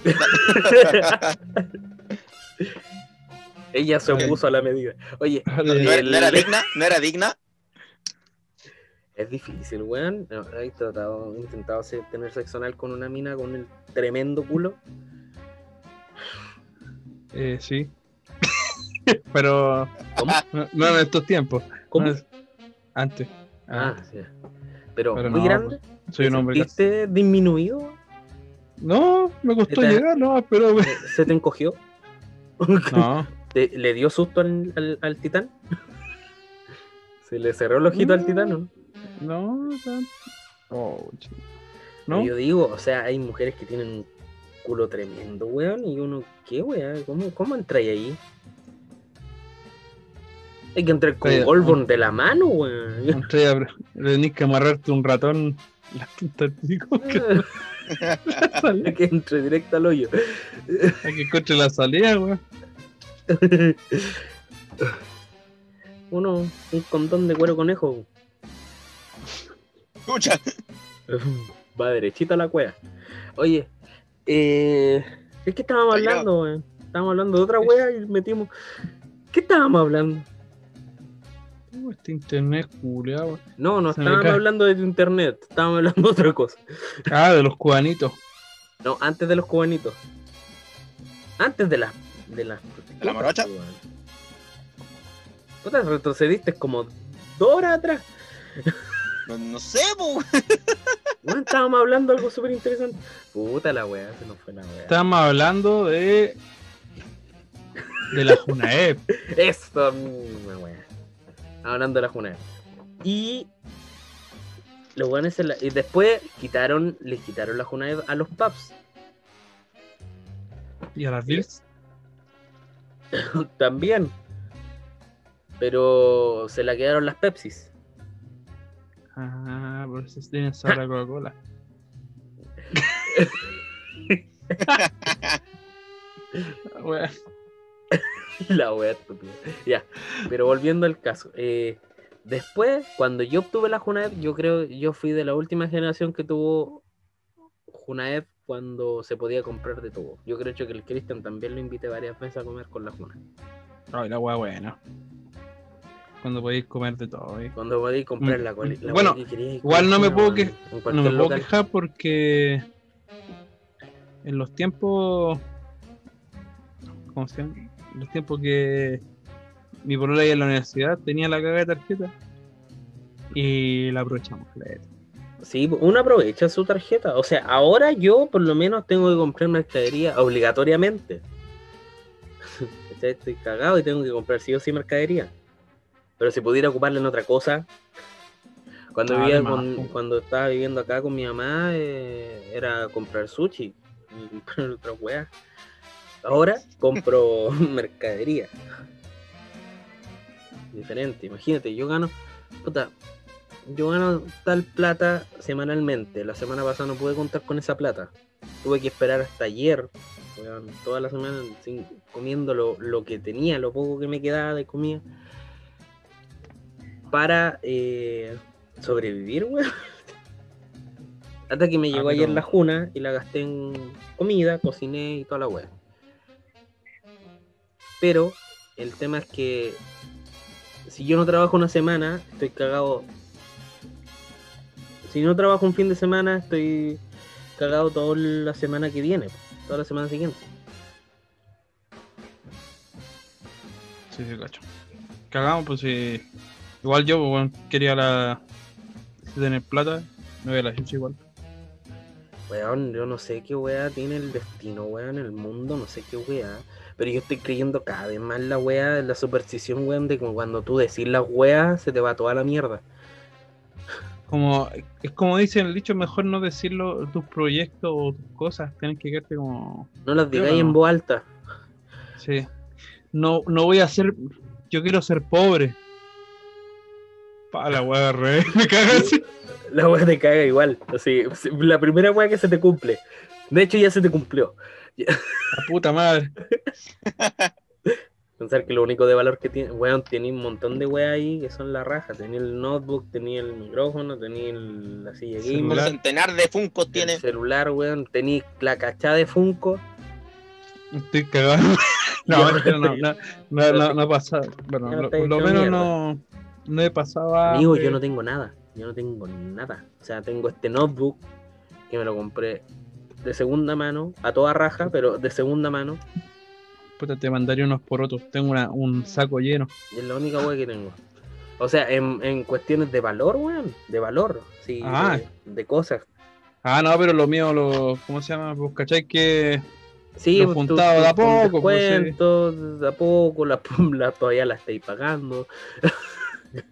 Ella se opuso a la medida. Oye, No, era, el- no era digna, no era digna. es difícil, weón. No, ¿Has tratado, intentado hacer- tener sexo anal con una mina con el tremendo culo? Eh, sí. Pero ¿Cómo? no, no en estos tiempos. ¿Cómo? No es- Antes. Ah, sí. Pero, Pero muy no, grande. Soy un ¿Te hombre. sentiste disminuido? No, me costó llegar, no, pero. ¿Se te encogió? No, ¿Te- ¿Le dio susto al, al- al titán? ¿Se le cerró el ojito al titán? no? no, Oh, ¿No? Yo digo, o sea, hay mujeres que tienen culo tremendo, weón, y uno, ¿qué, weón? ¿Cómo, cómo entráis ahí? Hay que entrar con Oye, Goldborn de la mano, weón. Entré a- tenés que amarrarte un ratón en la punta del pico que Hay que entre directo al hoyo. Hay que encuentre la salida, weón. Uno, un condón de cuero conejo. Escucha. Va derechito a la cueva. Oye, eh, ¿de qué estábamos hablando, weón? Estábamos hablando de otra wea y metimos. ¿Qué estábamos hablando? Uh, Este internet culiado. No, no Se estábamos hablando de internet, estábamos hablando de otra cosa. Ah, de los cubanitos. No, antes de los cubanitos. Antes de las. De las la morocha? Puta, retrocediste como dos horas atrás. No, no sé, po. Bueno, estábamos hablando de algo súper interesante. Puta la weá, se nos fue la weá. Estábamos hablando de. De la Junaep. Eso misma weá. Hablando de la Junae. Y. Los weones se la- Y después quitaron, les quitaron la Junae a los pubs. Y a las Bills. También. Pero se la quedaron las Pepsis. Ah, por eso tienen sabor a Coca-Cola. Weón. La wea estúpida. Ya, pero volviendo al caso. eh, después, cuando yo obtuve la Junaev, yo creo yo fui de la última generación que tuvo Junaev cuando se podía comprar de todo. Yo creo que el Christian también lo invité varias veces a comer con la Junaev. Ay, la weá buena. Cuando podéis comer de todo, eh. Cuando podía comprar Mm, la, la bueno, que igual no me puedo que- No me puedo quejar porque en los tiempos. ¿Cómo se llama? En los tiempos que mi polola iba en la universidad tenía la caga de tarjeta y la aprovechamos. Sí, uno aprovecha su tarjeta. O sea, ahora yo por lo menos tengo que comprar mercadería obligatoriamente. Estoy cagado y tengo que comprar sí o sí mercadería. Pero si pudiera ocuparla en otra cosa. Cuando Ah, vivía con- cuando estaba viviendo acá con mi mamá, eh, era comprar sushi y comprar otra weá. Ahora compro mercadería. Diferente, imagínate, yo gano, puta, yo gano tal plata semanalmente. La semana pasada no pude contar con esa plata. Tuve que esperar hasta ayer, weón, toda la semana sin- comiendo lo, lo que tenía, lo poco que me quedaba de comida, para eh, sobrevivir, weón. Hasta que me llegó ayer pero- la juna y la gasté en comida, cociné y toda la weá. Pero el tema es que si yo no trabajo una semana, estoy cagado. Si no trabajo un fin de semana, estoy cagado toda la semana que viene, toda la semana siguiente. Sí, sí, cacho. Cagamos, pues sí. Igual yo, pues, weón, quería la. si tener plata, me voy a la chucha igual. Weón, yo no sé qué weá tiene el destino, weón, el mundo, no sé qué weá. Pero yo estoy creyendo cada vez más la weá, la superstición, weón, de que cuando tú decís la weá, se te va toda la mierda. Como, es como dicen el dicho, mejor no decirlo tus proyectos o tus cosas, tienes que quedarte como. No las digáis no. en voz alta. Sí. No, no voy a ser. Yo quiero ser pobre. Pa la weá, re. Me cagas. La weá te caga igual. Así, la primera weá que se te cumple. De hecho, ya se te cumplió. La puta madre. Pensar que lo único de valor que tiene, weón, tenía un montón de weas ahí que son la raja. Tenía el notebook, tenía el micrófono, tenía el- la silla Un gamer, Celular. centenar de Funkos tiene. el celular, weón, tenía la cachada de Funko. Estoy cagado. No, no, no, no, no, no ha pasado. Bueno, Ya lo, te he lo hecho menos mierda. no, no he pasado a. Amigo, yo no tengo nada. Yo no tengo nada. O sea, tengo este notebook que me lo compré de segunda mano, a toda raja, pero de segunda mano. Puta, te mandaría unos porotos. Tengo una, un saco lleno. Y es la única wea que tengo. O sea, en, en cuestiones de valor, weón. De valor. Sí, Ah. de, de cosas. Ah, no, pero lo mío, lo, ¿cómo se llama? Pues, ¿cachai? Que Sí, Lo pues, tú- juntado tú de a poco, pues, descuentos, de a poco, la, la- todavía la estáis pagando.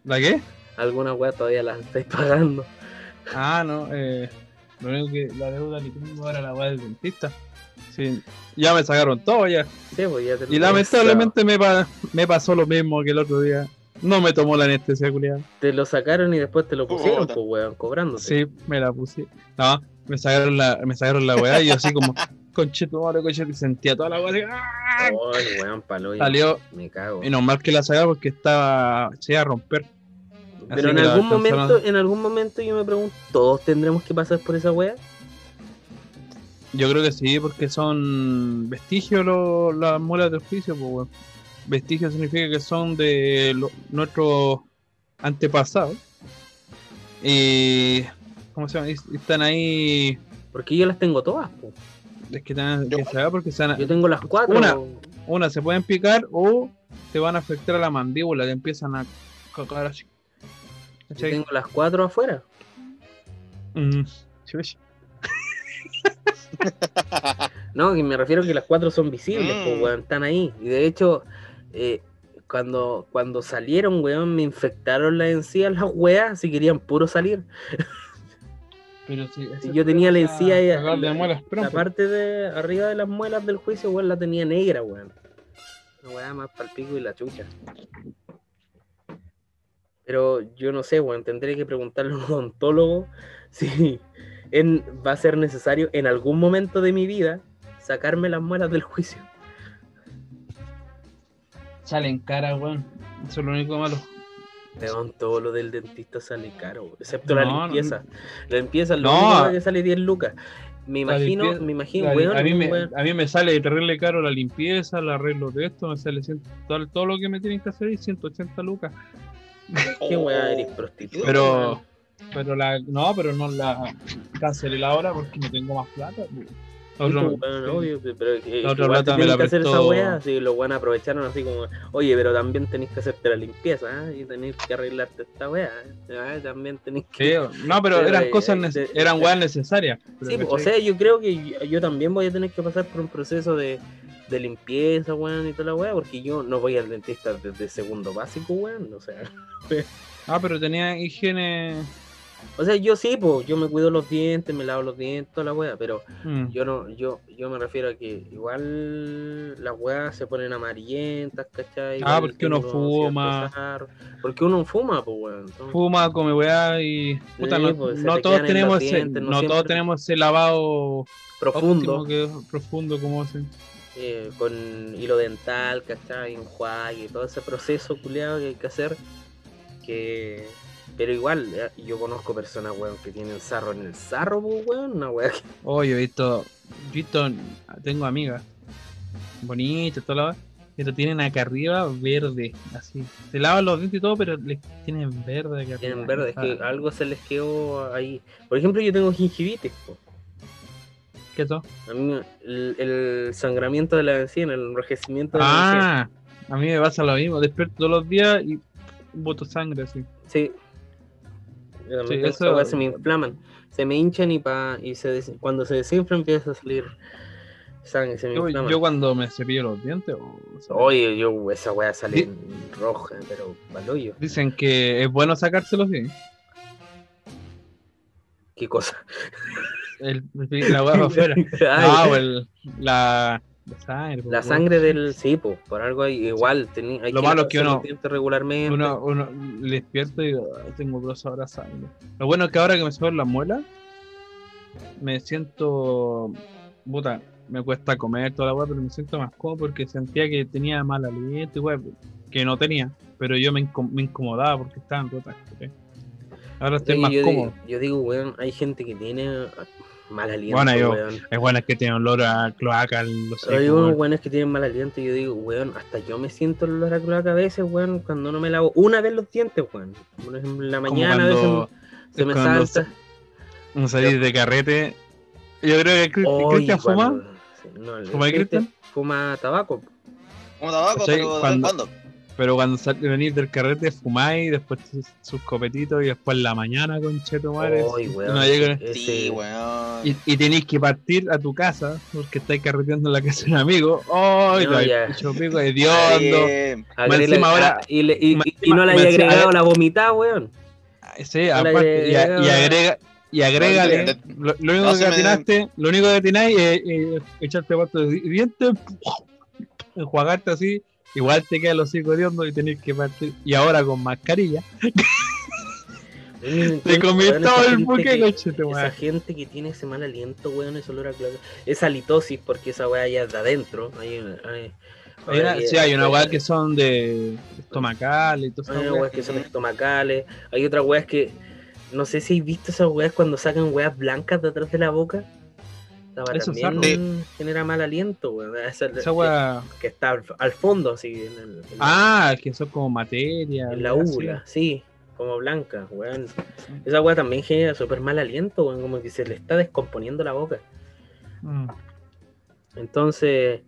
¿La qué? Algunas weas todavía las estáis pagando. Ah, no, eh, lo único que la deuda que tengo ahora la weá del dentista. Sí, ya me sacaron todo ya. Sí, pues ya te lo Y lamentablemente me, pa- me pasó lo mismo que el otro día. No me tomó la anestesia, culiada. Te lo sacaron y después te lo pusieron, pues weón, cobrándote. Sí, me la puse. No, me sacaron la, me sacaron la weá y yo así como, concheto, madre, concheto, y sentía toda la weá. ¡ah! Weón, palo. Salió, Me cago. y normal que la sacaron porque estaba, se iba a romper. Así Pero en que algún momento, en algún momento yo me pregunto, ¿todos tendremos que pasar por esa wea? Yo creo que sí, porque son vestigios lo- las muelas del juicio, pues, weón. Vestigios significa que son de lo- nuestros antepasados. Y. ¿Cómo se llama? Están ahí. Porque yo las tengo todas, pues. Es que están Yo- que se va porque se van a- Yo tengo las cuatro. Una. una se pueden picar o te van a afectar a la mandíbula, te empiezan a cagar así. Yo tengo las cuatro afuera. Mm. No, que me refiero que las cuatro son visibles, pues, Mm. weón, están ahí. Y de hecho, eh, cuando, cuando salieron, weón, me infectaron las encías las weas si querían puro salir. Pero Si yo tenía la encía de la, muelas, la parte de arriba de las muelas del juicio, weón, la tenía negra, weón. Una weá más palpico y la chucha. Pero yo no sé, weón, tendré que preguntarle a un odontólogo si en- va a ser necesario en algún momento de mi vida sacarme las muelas del juicio. Salen cara, weón. Eso es lo único malo. Todo lo del dentista sale caro, excepto la no, limpieza. La limpieza lo No. único que sale 10 lucas. Me imagino, limpieza- me imagino, La- weón, a, mí me, weón- a mí me sale terrible caro la limpieza, el arreglo de esto, me sale todo, todo lo que me tienen que hacer es 180 lucas. qué weá eres prostituta. Pero, pero la, no, pero no la cancelé la hora porque no tengo más plata. Otro- pues, weón, obvio, pero igual te tienen la que hacer esa weá, así los weón aprovecharon así como, oye, pero también tenéis que hacerte la limpieza, ¿ah? y tenéis que arreglarte esta weá, ¿ah? también tenéis que... Sí, no, pero Pero, eran eh, cosas, eh, nece- eran weas necesarias. Sí, o sea, yo creo que yo, yo también voy a tener que pasar por un proceso de, de limpieza, weón, y toda la weá, porque yo no voy al dentista desde segundo básico, weón, o sea... Ah, pero tenía higiene. O sea, yo sí, pues, yo me cuido los dientes, me lavo los dientes, toda la weá, pero Mm. Yo no, yo, yo me refiero a que igual las weas se ponen amarillentas, ¿cachai? Ah, porque uno fuma. Porque uno fuma, pues weón. entonces- Fuma, come weá y. Puta, Sí, no, pues, no todos tenemos ese, no todos tenemos ese lavado profundo, que, profundo como hacen. eh, con hilo dental, ¿cachai? Enjuague, todo ese proceso culiado que hay que hacer. Que. Pero igual, eh, yo conozco personas, weón, que tienen sarro en el sarro, weón. Una wea que. Oh, yo he visto, he visto, tengo amigas bonitas, toda la pero tienen acá arriba verde, así. Se lavan los dientes y todo, pero les tienen verde acá Tienen arriba. verde, es que Ah, algo se les quedó ahí. Por ejemplo, yo tengo gingivitis, pues. ¿Qué es eso? A mí el, el sangramiento de la encina, el enrojecimiento de la encina. Ah, a mí me pasa lo mismo. Despierto todos los días y boto sangre así. Sí. Yo también Sí, tengo eso- weá, se me inflaman. Se me hinchan y pa, y se des- cuando se desinfla empieza a salir sangre, se me Yo, inflaman. yo cuando me cepillo los dientes, o Oye, yo esa weá sale en roja, pero balollo. dicen que es bueno sacárselos bien. ¿Qué cosa? El, la para afuera. Ay, Ah, o el, la, sangre. po, La sangre del. Sí, pues, por algo hay, igual. hay Lo malo es que uno- regularmente. Uno, uno le despierto y digo, "Ah, tengo dos horas sangre. Lo bueno es que ahora que me suben las muelas, me siento. Puta, me cuesta comer toda la weá, pero me siento más cómodo porque sentía que tenía mal aliento y weá, que no tenía. Pero yo me, incom- me incomodaba porque estaban rotas. ¿cachai? Ahora estoy Sí, más yo, cómodo. digo, yo digo, weón, hay gente que tiene mal aliento, Bueno, yo- weón. Es bueno es que tiene olor a cloaca, los Hay hijos, unos weones que tienen mal aliento y yo digo, weón, hasta yo me siento el olor a cloaca a veces, weón, cuando no me lavo una vez los dientes, weón. Por ejemplo, en la mañana a veces cuando se me salta. un salir de carrete. Yo creo que Cristian fuma. sí, no, ¿Fuma Cristian? Fuma tabaco. Como tabaco, pero ¿de Cuando- cuándo? Pero cuando sal- venís del carrete, fumáis, después sus, sus copetitos y después en la mañana, con Cheto Mares. No llega- Sí, weón. y, y tenéis que partir a tu casa porque estáis carreteando en la casa de un amigo. ¡Ay! No, hecho pico hediondo! Eh, encima ahora- ah, y, le- y- más y- y no le encima- agregado la vomitada, weón. Sí, le aparte, y, a- y agrega-. Y agrégale, lo, lo único no, que se me- atinaste, lo único que atináis es, es echarte pato de di- dientes, enjuagarte así, igual te queda el hocico hediondo y tenés que partir. Y ahora con mascarilla, te comí todo el buque, que- cochete, Esa gente que tiene ese mal aliento, weón, ese olor a cloaca. Esa litosis, porque esa weá ya es de adentro. Hay, hay, Hay una- sí, hay una weá que son de estomacal y Hay unas weas que son estomacales. Hay otras weas que. No sé si has visto esas weas cuando sacan weas blancas de atrás de la boca. Esa wea Eso también genera mal aliento, weón. Esa, Esa weá. que, que está al, al fondo, así. En, el- en la- Ah, que son como materia. en la úvula, sí. Como blanca, weón. Esa wea también genera súper mal aliento, weón. Como que se le está descomponiendo la boca. Mm. Entonces.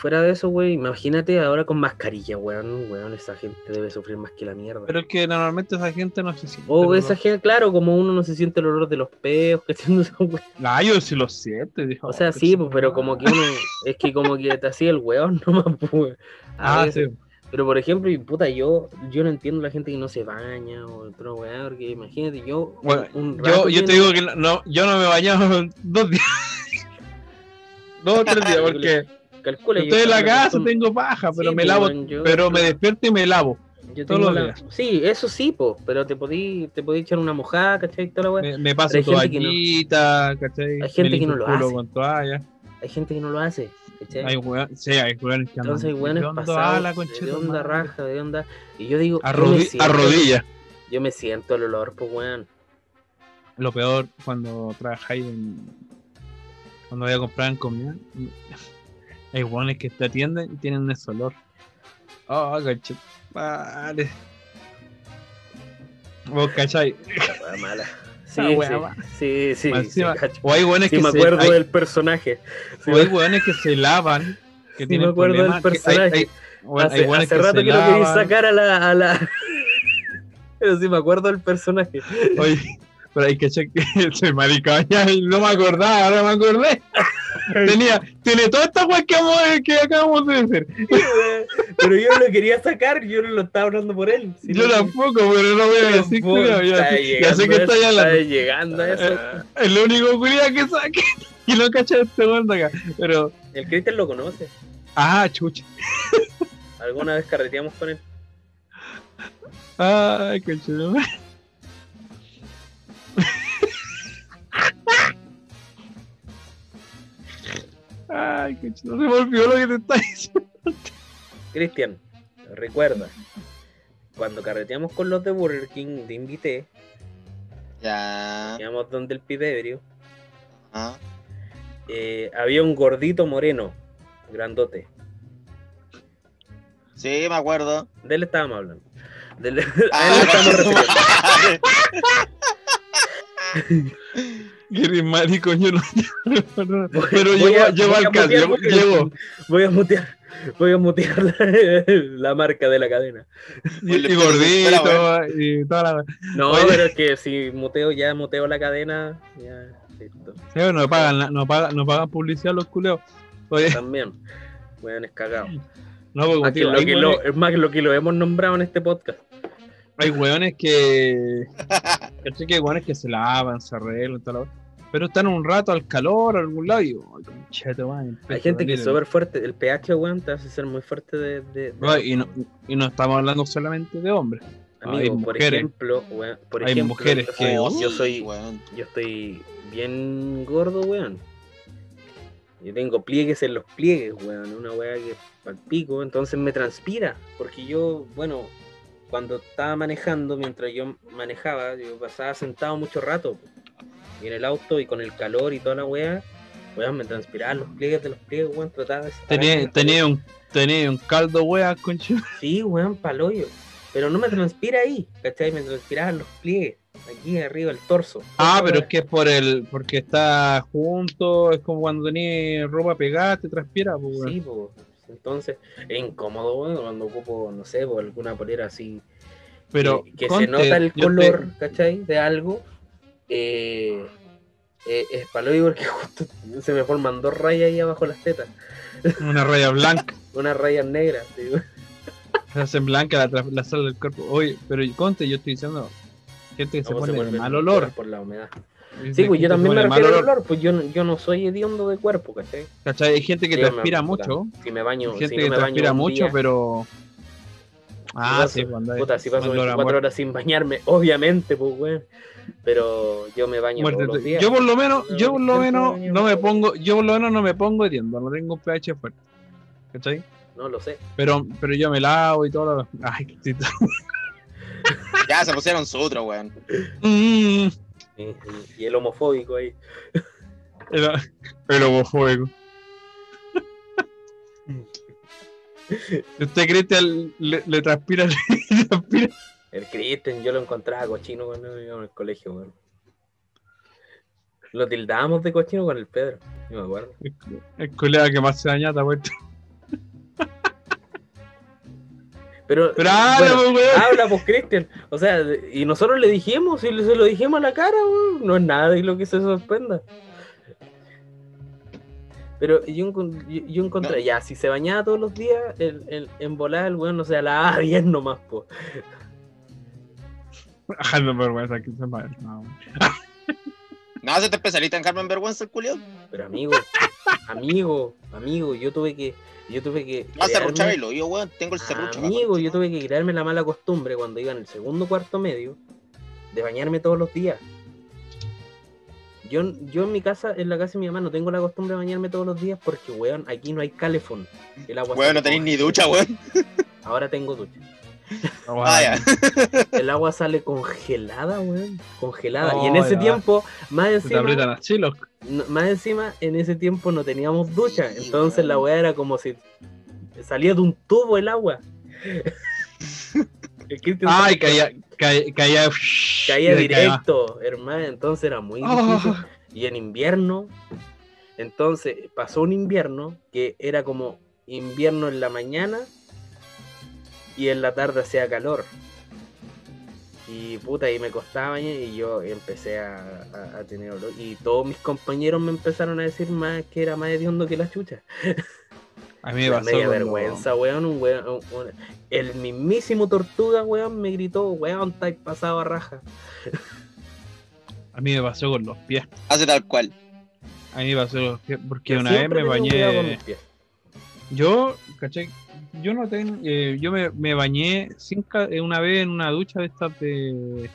Fuera de eso, wey, imagínate ahora con mascarilla, weón. Weón, esa gente debe sufrir más que la mierda. Pero es que normalmente esa gente no se siente. O dolor. esa gente, claro, como uno no se siente el olor de los peos, que wea. Ah, yo sí lo siento. dijo, O sea, oh, sí, qué pues, pero como que uno, es que como que te hacía el weón nomás, pues. Ah, sí. Pero por ejemplo, y puta, yo, yo no entiendo la gente que no se baña o otro weón, porque imagínate, yo, Bueno, un Yo, rato yo te lleno- digo que no, no, yo no me bañaba dos días. dos o tres días, porque calcula, yo estoy en la casa, tengo paja, pero Sí, me pues, lavo, yo- pero me despierto y me lavo. yo tengo la-. Sí, eso sí, pues, pero te podí, te podí echar una mojada, ¿cachai? Toda la. Me, me paso que no. toallita, ¿cachai? Hay gente Me que no lo hace. con toalla. Hay gente que no lo hace, ¿cachai? Hay weón, sí, hay weones que. Entonces hay weones ¿de dónde pasados de onda madre? raja, de onda. Y yo digo, A, yo me rodi- a siento- rodillas. Yo me siento el olor, pues weón. Lo peor cuando trabajáis en. Cuando voy a comprar en comida. Hay weones que te atienden y tienen ese olor. Oh, coche. Vale. Vos cachai. La mala. Sí, Ah, sí, sí, sí, o hay weones Sí, que me se. acuerdo hay- del personaje. O hay que se lavan. Que Sí, tienen me acuerdo del problemas, que hay- personaje. hay- bueno, hay hace weones hace que rato se que lo quería sacar a la, a la... Pero sí me acuerdo del personaje. Oye, pero hay que chequear ese maricón, ya no me acordaba, ahora me acordé. Tenía, tiene toda esta weá que, que acabamos de decir. Pero yo lo quería sacar, yo no lo estaba hablando por él. Yo no- tampoco, pero no voy a decir está ya, ya sé que está ya está llegando a eso. Eh, Es lo único culiao que saque. Y no cacha este de acá. Pero, El Cristian lo conoce. ah, chucha. Alguna vez carreteamos con él. Ay, conchudo. Ay, conchudo. Se me olvidó lo que te está diciendo. Cristian, recuerda, cuando carreteamos con los de Burger King, te invité, Ya. íbamos donde el pibebrio, Ah. eh, había un gordito moreno, grandote. Sí, me acuerdo. De él estábamos hablando. De él, a él Ah, le estamos refiriendo. Que eres marico, yo no. Pero voy llevo, llevo voy a al caso, mutear llevo. Voy a mutear, voy a mutear la, la marca de la cadena. Y, y gordito, y toda la. No, Oye. pero es que si muteo ya muteo la cadena, ya listo. Sí, no pagan, no pagan, no pagan publicidad los culeos. Oye, También. Weón, es cagado. no, porque tío, lo que es más que lo que lo hemos nombrado en este podcast. Hay hueones que. ¿Cachai? Que hay hueones que se lavan, se arreglan, wea. Pero están un rato al calor, a algún lado, y man, empiezo Hay gente que es súper fuerte. El pH, weón, te hace ser muy fuerte de. y, no, y no estamos hablando solamente de hombres. Amigo, hay por mujeres. ejemplo, weón, por Hay ejemplo, mujeres yo que- soy- yo soy, weón. yo estoy bien gordo, weón. Yo tengo pliegues en los pliegues, weón. Una weá que palpico, entonces me transpira. Porque yo, bueno, cuando estaba manejando, mientras yo manejaba, yo pasaba sentado mucho rato. Y en el auto y con el calor y toda la weá, weón, me transpiraban los pliegues de los pliegues, weón. Trataba de Tenía, tenía, un, tenía un caldo, wea, conche. Sí, weón, paloyo. Pero no me transpira ahí, ¿cachai? Me transpiraban los pliegues, aquí arriba, el torso. Ah, pero es que es por el, porque está junto, es como cuando tenías ropa pegada, te transpira, pues, weón. Sí, po. Entonces, es incómodo, cuando ocupo, no sé, po, alguna polera así. Pero que, que conte, se nota el color, ¿cachai? De algo. Eh, eh, es porque justo se me forman dos rayas ahí abajo las tetas. te- una raya blanca, Unas rayas negras, sí, weón. se hacen blanca la, la sal del cuerpo. Oye, pero conte, yo estoy diciendo, gente que se se pone de vuelve mal olor. Por la humedad. Sí, pues yo también me refiero al olor, pues yo, no- yo no soy hediondo de cuerpo, ¿cachai? ¿Cachai? Hay gente que me- transpira puta, mucho, Si me baño, hay gente si no que me transpira mucho, día, pero... Ah, paso- sí, cuando hay Puta, si paso olor a 24 muerte. horas sin bañarme, obviamente, pues, weón. Pero yo me baño Muerte. todos los días. Yo por lo menos, yo por lo menos me no me pongo, yo por lo menos no me pongo hediondo, no tengo un pH fuerte. ¿Cachai? No lo sé. Pero, pero yo me lavo y todo lo... Ay, qué. Ya se pusieron su otro, weón. Mm, Y, y el homofóbico ahí. el, el homofóbico. ¿Usted Cristian le, le transpira, le transpira? El Kristen, yo lo encontraba cochino cuando íbamos en el colegio, weón. Lo tildábamos de cochino con el Pedro. No me acuerdo. El, el colega que más se daña, vuelto. Pero, Pero habla, bueno, pues, weón. habla, pues, Cristian. O sea, y nosotros le dijimos, y se lo dijimos a la cara, weón. No es nada de lo que se sorprenda. Pero yo, encon- yo, yo encontré, No. ya, si se bañaba todos los días, el, el, en volar, el weón, no sea, la A10 nomás, po. Me vergüenza que se madre. No. No, se te especialista en Carmen Vergüenza el culio. Pero amigo, amigo, amigo, yo tuve que, yo tuve que. Serruchaba crearme- yo, weón. Tengo el serrucho. Amigo, yo tuve que crearme la mala costumbre cuando iba en el segundo cuarto medio de bañarme todos los días. Yo, yo en mi casa, en la casa de mi mamá, no tengo la costumbre de bañarme todos los días porque, weón, aquí no hay calefón. El agua Weón, no tenéis ni ducha, weón. Ahora tengo ducha. No, Ah. El agua sale congelada, weón. Congelada. y en Oh, ese tiempo, más encima, no- más encima, en ese tiempo no teníamos ducha. Entonces la weá era como si salía de un tubo el agua. Ay, caía, caía, caía, directo, hermano. Entonces era muy difícil. Oh, Y en invierno, entonces pasó un invierno que era como invierno en la mañana y en la tarde hacía calor. Y puta, y me costaba y yo empecé a, a- a tener olor. Y todos mis compañeros me empezaron a decir más que era más hediondo que la chucha. a mí me pasó media cuando- vergüenza, weón, un weón, un- un- El mismísimo tortuga, weón, me gritó, weón, estáis pasado a raja. A mí me pasó con los pies. Hace tal cual. A mí me pasó con los pies porque Yo una vez me bañé. mis pies. Yo, ¿cachai? Yo no tengo. eh, yo me, me bañé sin eh, una vez en una ducha de estas de.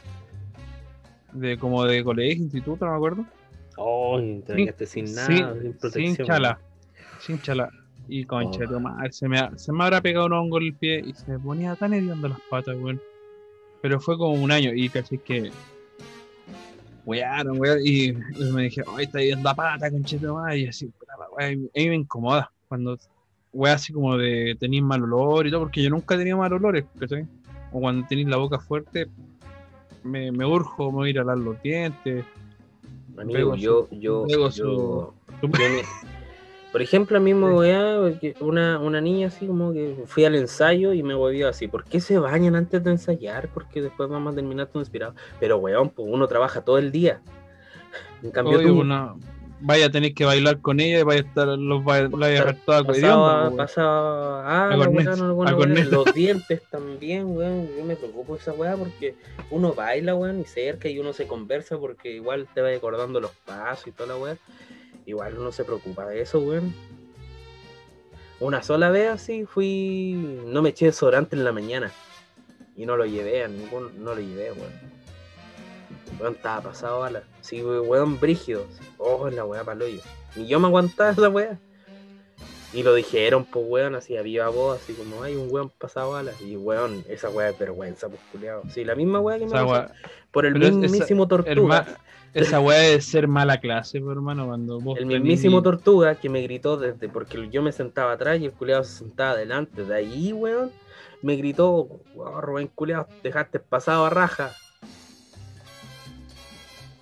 de como de colegio, instituto, no me acuerdo. Oh, te bañaste sin nada, sin, sin, protección. sin chala. Sin chala. Y concha, Oh. se me, se me habrá pegado un hongo en el pie y se me ponía tan hediondo las patas, weón. Pero fue como un año y caché que. Wearon, weón. Y me dije, ay, está yendo la pata, conchito madre. Y así, puta y a mí me incomoda cuando, weá, así como de tenéis mal olor y todo, porque yo nunca he tenido mal olores, ¿cachai? O cuando tenéis la boca fuerte, me, me urjo, me voy a ir a lavar los dientes. Amigo, yo, su- yo, yo, su- yo me- por ejemplo, a mí me porque una, una niña así como que fui al ensayo y me volvió así, ¿por qué se bañan antes de ensayar? Porque después vamos a terminar todo inspirado. Pero weón, pues uno trabaja todo el día. En cambio Oye, tú, una- vaya a tener que bailar con ella y vaya a estar los va- la vaya a dejar toda Pasaba, po, pasaba, ah, A la corneta, no, a los dientes también, weón. Yo me preocupo de esa weá porque uno baila, weón, y cerca y uno se conversa porque igual te va acordando los pasos y toda la weá. Igual uno se preocupa de eso, weón. Una sola vez así fui, no me eché desodorante en la mañana y no lo llevé a ningún, no lo llevé, weón. Weón, estaba pasado bala. Sí, weón, brígido. Oh, la weá paloyo. Ni yo me aguantaba esa weá. Y lo dijeron, pues, weón, así a viva voz, así como, hay un weón pasado balas. Y, weón, esa weá es vergüenza, pues, culiao. Sí, la misma weá que me weá- Por el pero es- esa- mismísimo Tortuga. esa weá de ser mala clase, pues, hermano, cuando vos El mismísimo Tortuga que me gritó desde, porque yo me sentaba atrás y el culiao se sentaba adelante. De ahí, weón, me gritó, oh, Rubén culiao, dejaste pasado a raja.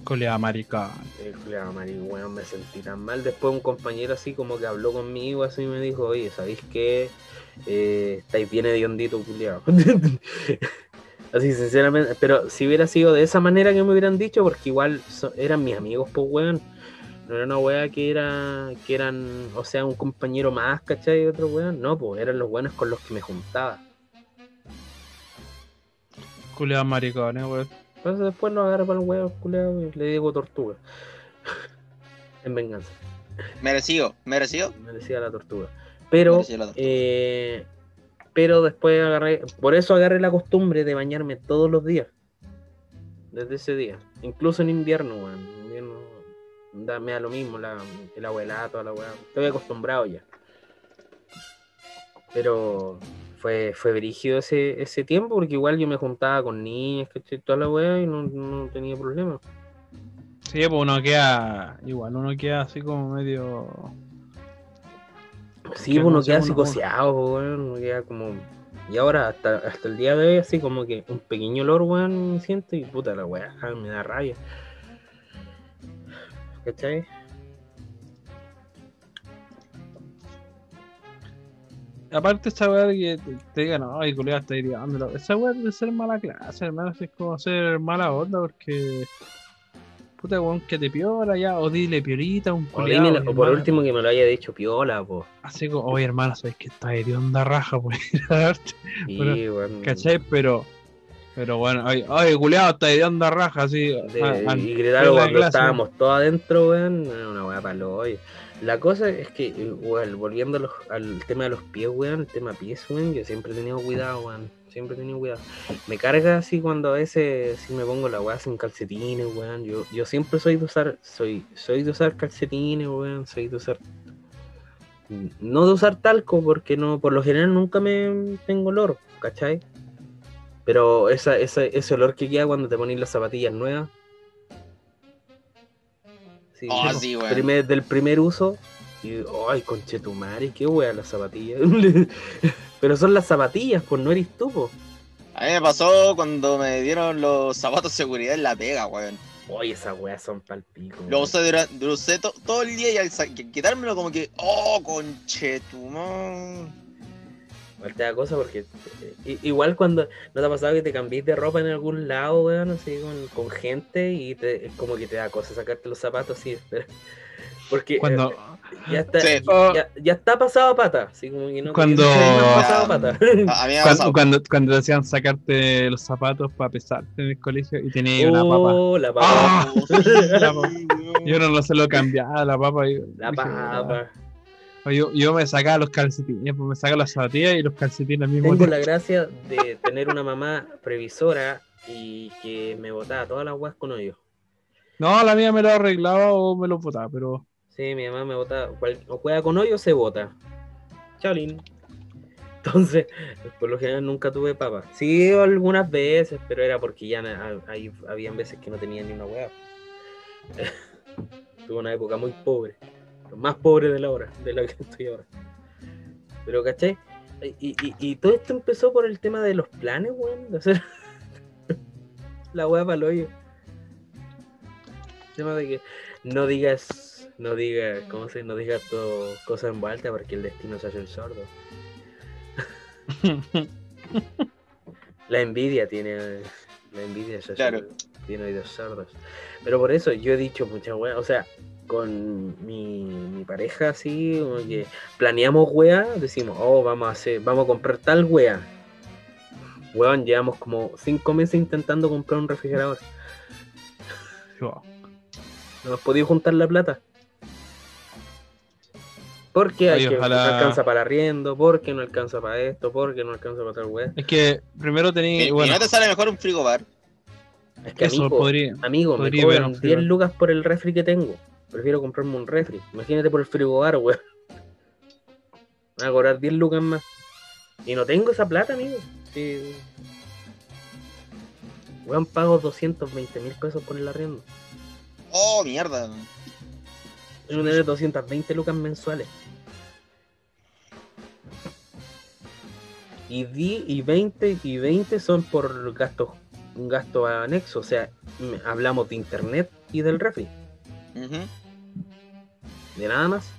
Coleada maricón. El culiao, marico, weón, me sentí tan mal. Después un compañero así como que habló conmigo, así me dijo, oye, ¿sabéis qué? Eh, estáis bien hediondito, culiao. así, sinceramente, pero si hubiera sido de esa manera que me hubieran dicho, porque igual so- eran mis amigos, pues, weón. No era una wea que era, que eran, o sea, un compañero más, ¿cachai? Y otro weón. No, pues, eran los buenos con los que me juntaba. Coleada maricón, eh, weón. Entonces después lo agarré para el weón, culiao, y le digo tortuga. en venganza. Merecido, merecido. me decía la tortuga. Pero, Merecía la tortuga. eh, pero después agarré, por eso agarré la costumbre de bañarme todos los días. Desde ese día. Incluso en invierno, weón. En invierno da, me da lo mismo, la, el abuelato, la weá. Estoy acostumbrado ya. Pero fue, fue brígido ese, ese tiempo, porque igual yo me juntaba con niñas, ¿cachai? Toda la weá y no, no tenía problema. Sí, pues uno queda. Igual, uno queda así como medio. Sí, Que pues uno queda uno- psicoseado, pues, weón. Uno queda como. Y ahora, hasta, hasta el día de hoy, así como que un pequeño olor, weón, siento y puta la weá, me da rabia. ¿Cachai? Aparte, esa weá que te, te digan, ay, colega, está hiriendo. Esa weá de ser mala clase, hermano. Es como ser mala onda porque. Puta, weón, que te piola ya. O dile piolita, un O, culiao, dímelo- mi o por último que me lo haya dicho piola, pues. Así como, oye, hermano, sabes que está hedionda raja, pues ir a darte. Sí, Pero, weón. ¿Cachai? Pero. Pero bueno, ay, ay culiao, está hedionda raja, así. De- ah, y gritar cuando estábamos todos adentro, weón, una weá para hoy. La cosa es que, igual, volviendo los- al tema de los pies, weón, el tema pies, weón, yo siempre he tenido cuidado, weón. Siempre he tenido cuidado. Me carga así cuando a veces si me pongo la weá sin calcetines, weón. Yo, yo siempre soy de usar, soy, soy de usar calcetines, weón, soy de usar. No de usar talco, porque no, por lo general nunca me tengo olor, ¿cachai? Pero esa, esa, ese olor que queda cuando te pones las zapatillas nuevas. Oh, sí, primer- del primer uso. Y, ay, conchetumare, qué wea las zapatillas. Pero son las zapatillas, pues no eres tú, po. A mí me pasó cuando me dieron los zapatos de seguridad en la pega, weón. Oye, esas weas son palpico. Lo usé, durante, lo usé to- todo el día y al quitármelo como que, oh, conchetumán. Igual te da cosa porque eh, igual cuando no te ha pasado que te cambies de ropa en algún lado, weón, así con, con gente y te, como que te da cosa sacarte los zapatos así. espera. Porque Cuando. eh, ya está, Sí. ya, ya está pasado a pata, así como que no Cuando- no pasado a pata. Cuando, cuando, cuando te decían sacarte los zapatos para pesarte en el colegio y tenías una papa. Oh, la papa. ¡Ah! Oh, La papa. Yo no, no se lo cambiaba la papa. y- La dije, papa. "Ah". Yo, yo me sacaba los calcetines, pues me sacaba las zapatillas y los calcetines al mismo Tengo tiempo. la gracia de tener una mamá previsora y que me botaba todas las weas con hoyo. No, la mía me lo arreglaba o me lo botaba, pero. Sí, mi mamá me bota, cual- o juega con hoyo se bota. Chalín. Entonces, por lo general nunca tuve papa. Sí, algunas veces, pero era porque ya ahí habían veces que no tenía ni una hueá. tuve una época muy pobre. Más pobre de la hora, de la que estoy ahora. Pero, ¿cachai? Y, y- y todo esto empezó por el tema de los planes, weón, de hacer la hueá para el hoyo. El tema de que no digas, no digas, ¿cómo se? No digas todo cosas en vuelta porque el destino se hace el sordo. La envidia tiene. La envidia se hace- Claro. tiene oídos sordos. Pero por eso yo he dicho muchas weas. O sea, con mi, mi pareja así, como que planeamos wea, decimos, oh, vamos a hacer, vamos a comprar tal wea. Weón, llevamos como cinco meses intentando comprar un refrigerador. No hemos podido juntar la plata. Porque hay Oye, que, ojalá- no alcanza para arriendo, porque no alcanza para esto, porque no alcanza para tal wea. Es que primero ¿Y, tenía. y Bueno, no te sale mejor un frigobar? Es que eso amigo, podría. amigo me podría cobran un 10 frigobar. lucas por el refri que tengo. Prefiero comprarme un refri. Imagínate por el frigobar, weón. Me van a cobrar 10 lucas más. Y no tengo esa plata, amigo. Sí. Weón, pago 220 mil pesos por el arriendo. Oh, mierda. Tengo que tener 220 lucas mensuales. Y, di- y 20 y 20 son por gastos un gasto anexo, o sea, hablamos de internet y del refri, Ujú. De nada más.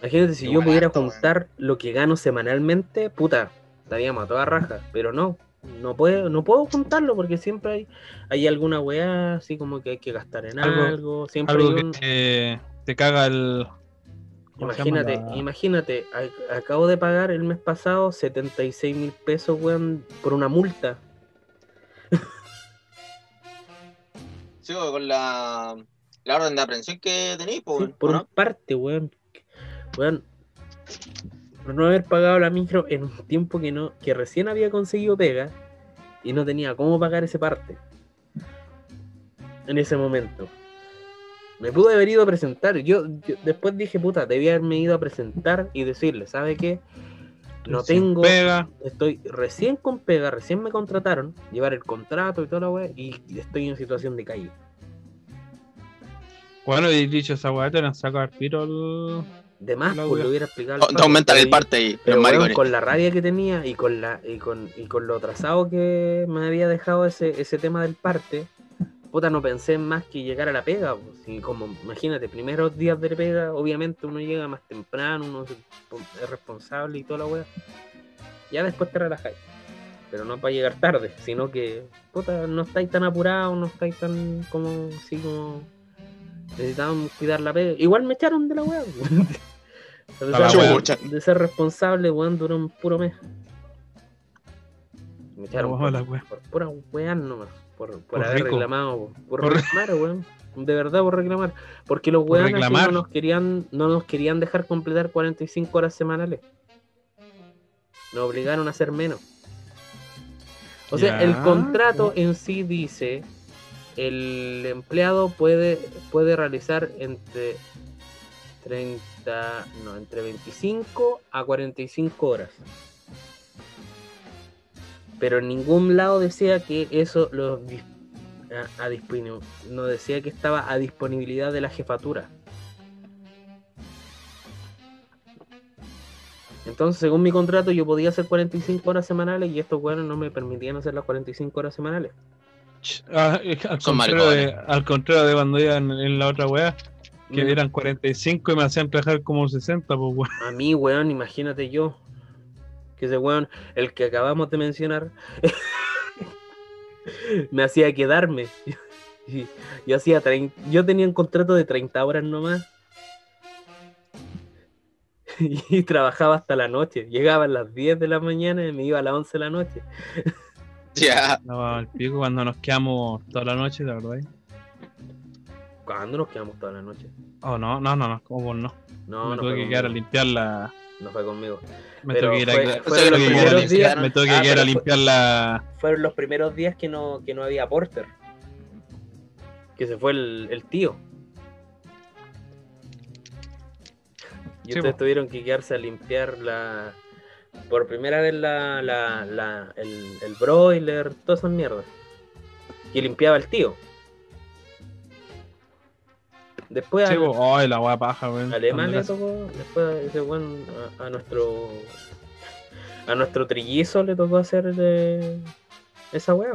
Imagínate si Qué yo pudiera barato, juntar lo que gano semanalmente, puta, estaríamos a toda raja, pero no, no puedo, no puedo juntarlo porque siempre hay, hay alguna weá así como que hay que gastar en algo, Algo- siempre Algo hay que un- te, te caga el. Imagínate, La- imagínate, acabo de pagar el mes pasado 76 mil pesos, weón, por una multa. Con la, la orden de aprehensión que tenéis, po, Sí, weón, por ¿o un parte, weón. Weón, por no haber pagado la micro en un tiempo que no, que recién había conseguido pega y no tenía cómo pagar ese parte. En ese momento. Me pude haber ido a presentar. Yo, yo después dije, puta, debía haberme ido a presentar y decirle, ¿sabe qué? No tengo. Pega. Estoy recién con pega, recién me contrataron, llevar el contrato y toda la weá, y estoy en situación de calle. Bueno, y dicho esa weá, te la saca al tiro el. De más, La pues lo hubiera explicado. no? Aumentan pero el parte ahí, Pero con la rabia que tenía y con la y con, y con lo atrasado que me había dejado ese, ese tema del parte, puta, no pensé en más que llegar a la pega. pues, y como, imagínate, primeros días de pega, obviamente uno llega más temprano, uno es responsable y toda la weá. Ya después te relajáis. Pero no para llegar tarde, sino que, puta, no estáis tan apurados, no estáis tan como, así como, necesitaban cuidar la pega. Igual me echaron de la weá. A A la pesar de- de ser responsable, weón, duró un puro mes. Me echaron Oh, por, wea. por pura weá nomás. Por, por, Por haber rico. reclamado. Por, Por- reclamar, weón. De verdad, por reclamar. Porque los weones no nos querían, no nos querían dejar completar 45 horas semanales. Nos obligaron a hacer menos. O sea, el contrato en sí dice el empleado puede, puede realizar entre 30, no, entre 25 a 45 horas. Pero en ningún lado decía que eso lo a, a no decía que estaba a disponibilidad de la jefatura. Entonces, según mi contrato, yo podía hacer 45 horas semanales y estos weones no me permitían hacer las 45 horas semanales. Ah, que al, contrario de, al contrario de cuando iba en, en la otra weá, que Mm. eran 45 y me hacían trabajar como 60, pues weón. A mí, weón, imagínate yo. Que ese weón, el que acabamos de mencionar, me hacía quedarme. Y- Yo hacía trein- yo tenía un contrato de 30 horas nomás. Y trabajaba hasta la noche. Llegaba a las 10 de la mañana y me iba a las 11 de la noche. Ya. No, al pico cuando nos quedamos toda la noche, la verdad. ¿Cuándo nos quedamos toda la noche? Oh, no, no, no, no, como no. No, me no tuve que quedar a limpiar la. No fue conmigo. Me Pero tuve que ir a, fue- me fueron tuve los que ir a primeros lim- días- me tuve que Ah, ir a pero fue- limpiar la. Fueron los primeros días que no, que no había porter. Que se fue el, el tío. Y Sí, ustedes po. tuvieron que quedarse a limpiar la. Por primera vez la, la, la- el, el broiler, todas esas mierdas. Que limpiaba el tío. Después po. Ay, la weá paja, weón. Cuando tocó, después ese weón a, a nuestro a nuestro trillizo le tocó hacer de esa weá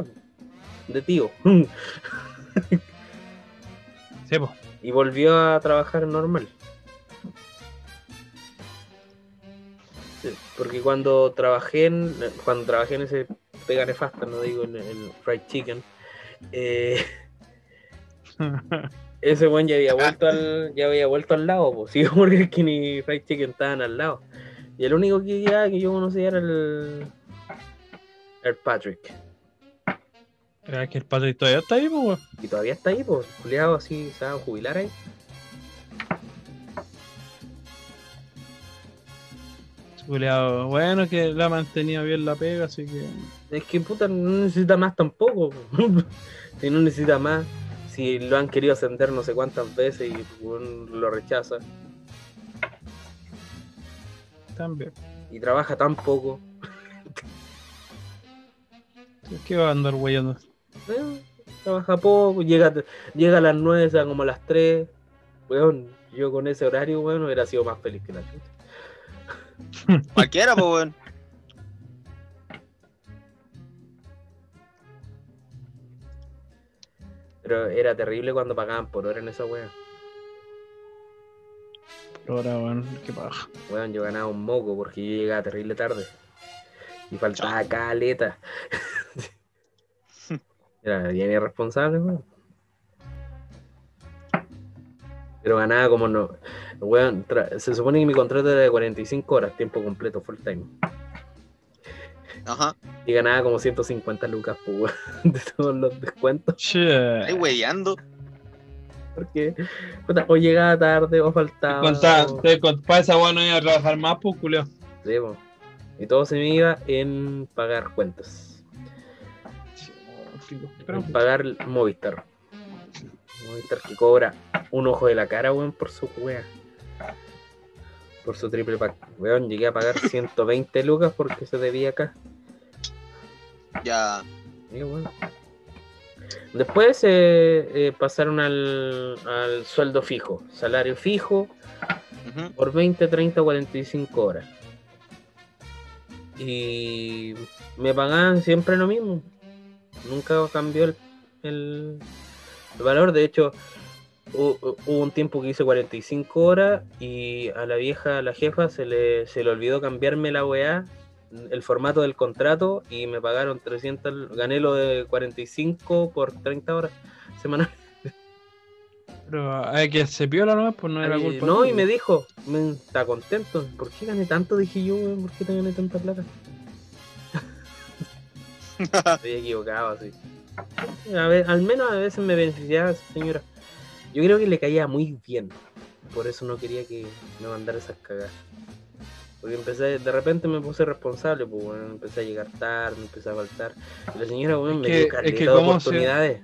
de tío era- Sí, po. y volvió a trabajar normal. Sí, porque cuando trabajé en cuando trabajé en ese pega nefasta, no digo en el fried chicken, Eh, ese weón ya había vuelto al, ya había vuelto al lado, pues. Sí, Burger King y Fried Chicken estaban al lado. Y el único que ya que yo conocía era el. El Patrick. Era que el Patrick todavía está ahí, pues, weón. Y todavía está ahí, pues, culiado así, se va a jubilar ahí. Culeado. Bueno, que la ha mantenido bien la pega, así que. Es que puta no necesita más tampoco. po. si no necesita más, si lo han querido ascender no sé cuántas veces y lo rechaza. También. Y trabaja tan poco. ¿Qué va a andar weyando? Eh, trabaja poco, llega, llega a las 9, se va como a las 3. Weón, yo con ese horario, weón, hubiera sido más feliz que la chucha. Cualquiera, pues, weón. Pero era terrible cuando pagaban por hora en esa weón. Pero ahora, weón, qué paja. Weón, yo ganaba un moco porque yo llegaba terrible tarde. Y faltaba caleta. Era bien irresponsable, weón. Pero ganaba como no. Weón, se supone que mi contrato era de 45 horas, tiempo completo, full time. Ajá. Y ganaba como 150 lucas, pues, de todos los descuentos. Che. Ahí weyando. Porque puta, o llegaba tarde o faltaba. Contá, o- te para esa no iba a trabajar más, pues, culeo. Sí, po. Y todo se me iba en pagar cuentas. En pagar Movistar. Movistar que cobra un ojo de la cara, weón, por su wea. Por su triple pack. Weón, llegué a pagar 120 lucas porque se debía acá. Ya. Weón. Después eh, eh, pasaron al, al sueldo fijo, salario fijo Ujú. por 20, 30, 45 horas. Y me pagaban siempre lo mismo. Nunca cambió el, el- el valor. De hecho, hu- hu- hubo un tiempo que hice 45 horas y a la vieja, a la jefa, se le, se le olvidó cambiarme la weá, el formato del contrato y me pagaron 300, gané lo de 45 por 30 horas semanales. pero hay que se piola nomás, pues no era Ay, culpa. no, y me dijo, me, está contento. ¿Por qué gané tanto? Dije yo, ¿por qué te gané tanta plata? Estoy equivocado, así. A ver, al menos a veces me beneficiaba esa señora. Yo creo que le caía muy bien. Por eso no quería que me mandara esas cagadas. Porque empecé, de repente me puse responsable, pues bueno, empecé a llegar tarde, me empecé a faltar. Y la señora, weón, Es me que- dio es que de cómo se- oportunidades.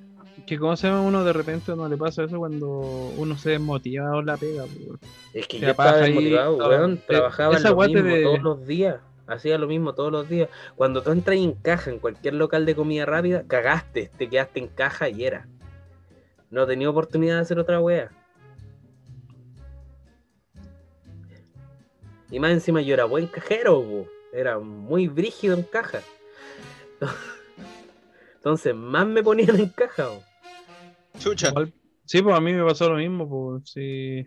Que como se llama uno de repente no le pasa eso cuando uno se desmotiva o la pega, pues. Es que Te yo estaba ahí, desmotivado, weón. Eh, Trabajaba lo mismo de- todos los días. Hacía lo mismo todos los días. Cuando tú entras en caja en cualquier local de comida rápida, cagaste, te quedaste en caja y era. No tenía oportunidad de hacer otra wea. Y más encima yo era buen cajero, po. era muy brígido en caja. Entonces más me ponían en caja. po. Chucha. Sí, pues a mí me pasó lo mismo, pues sí.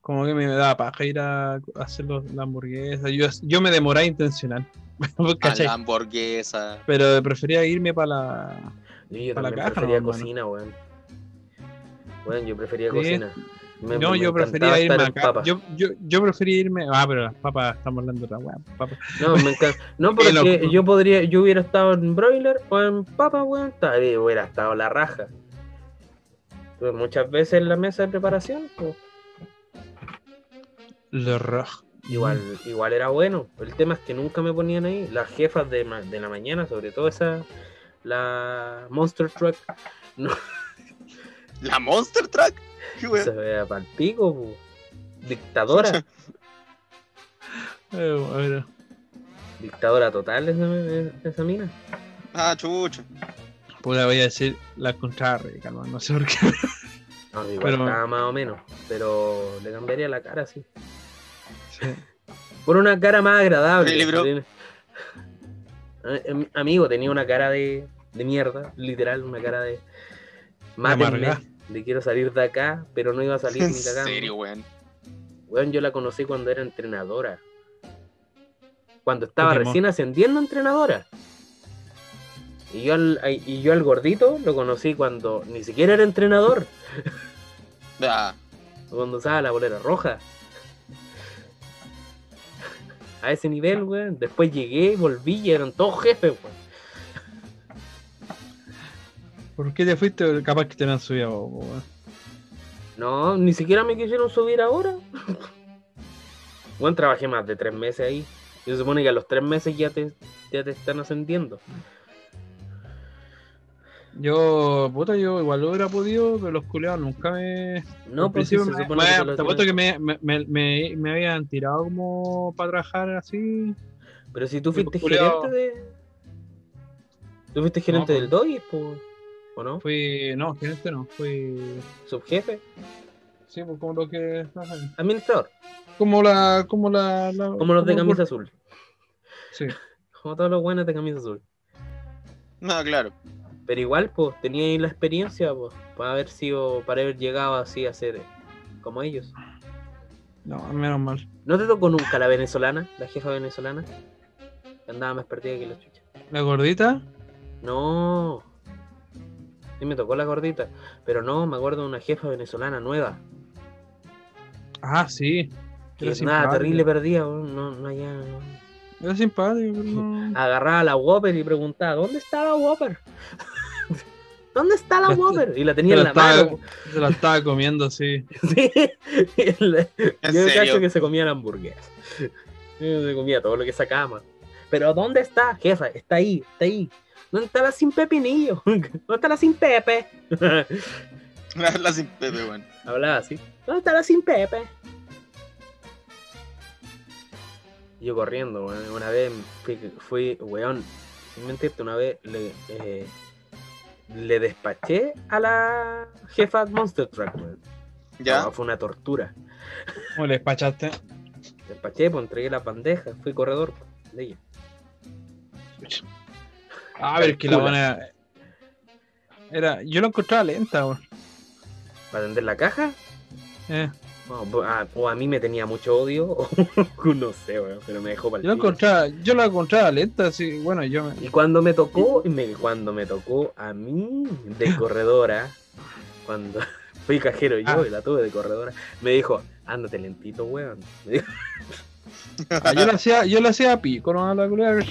Como que me daba paja ir a hacer los- la hamburguesa. Yo, yo me demoraba intencional. A la hamburguesa. Pero prefería irme para la. Y yo Pa' la también caja prefería cocina, weón. Bueno, yo prefería Sí. cocina. Me- no, me yo prefería irme acá. papas. Yo, yo, yo prefería irme. Ah, pero las papas, estamos hablando de otra weá. No, me encanta. No, porque yo podría, yo hubiera estado en broiler o en papa, weón. Hubiera estado la raja. Tuve muchas veces en la mesa de preparación, pues, Le rojo. igual, Mm. igual era bueno. El tema es que nunca me ponían ahí. Las jefas de, ma- de la mañana, sobre todo esa, la Monster Truck, no ¿La Monster Truck? Qué se vea pa'l pico, po. Dictadora, Eh, bueno. dictadora total esa, esa mina. Ah, chucha. Pues le voy a decir la contraria, calma, no sé por qué. No, igual Pero- estaba más o menos, pero le cambiaría la cara, sí. Sí. Por una cara más agradable. Eh, eh, Amigo, tenía una cara de, de mierda, literal, una cara de. Mátenme. De quiero salir de acá, pero no iba a salir En ni cagando. serio, weón. Weón, yo la conocí cuando era entrenadora. Cuando estaba Pokémon. recién ascendiendo a entrenadora. Y yo, al, y yo al gordito lo conocí cuando ni siquiera era entrenador. Ya. Cuando usaba la bolera roja. A ese nivel, weón. Después llegué, volví y eran todos jefes, weón. ¿Por qué te fuiste? Capaz que te han subido, weón. No, ni siquiera me quisieron subir ahora. Bueno, trabajé más de tres meses ahí. Y se supone que a los tres meses ya te, ya te están ascendiendo. Yo, puta, yo igual lo hubiera podido, pero los culeados nunca me. No, pues sí, se me- supone que me- te apuesto que me, me, me, me habían tirado como para trabajar así. Pero si tú fuiste pues, gerente de. Tú fuiste gerente pues. del DOI, po, ¿o no? Fui. No, gerente no, fui. Subjefe, Sí, pues como lo que. administrador. Como la. Como la. la- Como los de camisa azul. Sí. Como todos los buenos de camisa azul. No, claro. Pero igual, pues, tenía ahí la experiencia, pues, para haber sido, para haber llegado así a ser eh, como ellos. No, menos mal. ¿No te tocó nunca la venezolana, la jefa venezolana? Que andaba más perdida que la chucha. La gordita. No. Sí me tocó la gordita. Pero no, me acuerdo de una jefa venezolana nueva. Ah, sí. Que Era es nada terrible perdida, no, no había- no. Era simpático, pero no. Agarraba a la Whopper y preguntaba, ¿dónde está la Whopper? ¿Dónde está la Whopper? Y la tenía se en la la mano. Se la estaba comiendo así. Sí. El- ¿En Yo cacho que se comía la hamburguesa. Se comía todo lo que sacaba. Pero ¿dónde está, jefa? Está ahí, está ahí. ¿Dónde está la sin pepinillo? ¿Dónde está la sin pepe? La sin Pepe, weón. Hablaba así. ¿Dónde está la sin pepe? Yo corriendo, weón. Una vez fui, fui weón, sin mentirte, una vez le, eh, le despaché a la jefa Monster Truck, weón. ¿Ya? No, fue una tortura. ¿Cómo le despachaste? Despaché, pues entregué las bandejas, fui corredor de ella. Ah, pero es que la buena. Era. Yo la encontraba lenta, weón. ¿Para atender la caja? Eh, pues, ah, o a mí me tenía mucho odio, o no sé, weón, pero me dejó para yo la encontraba, yo la encontraba lenta, así. Bueno, yo me. Y cuando me tocó, me- cuando me tocó a mí de corredora, cuando fui cajero yo Ah. y la tuve de corredora, me dijo, ándate lentito, weón. Me dijo, Ah, yo la hacía, yo la hacía a pico, no a la culera.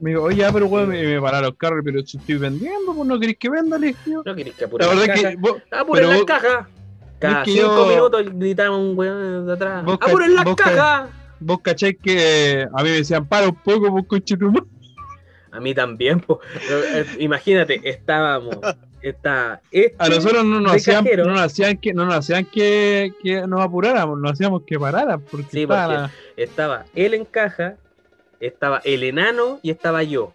Me dijo, oye, pero weón, me, me pararon los carros, pero si estoy vendiendo, pues no querés que venda, le dije no querés que La apure es cajas. que vos, ¡Apuren pero las vos- cajas! Cada es que cinco yo- minutos gritaba un weón de atrás. Vos ¡Apuren las vos ca- cajas! vos cacháis que a mí me decían, para un poco, pues coche tu madre". A mí también, eh, imagínate, estábamos. Está este, A nosotros no nos hacían, cajero. no nos hacían que, no nos hacían que, que nos apuráramos, nos hacíamos que pararan, porque Sí, estaba porque- la- estaba él en caja, estaba el enano y estaba yo.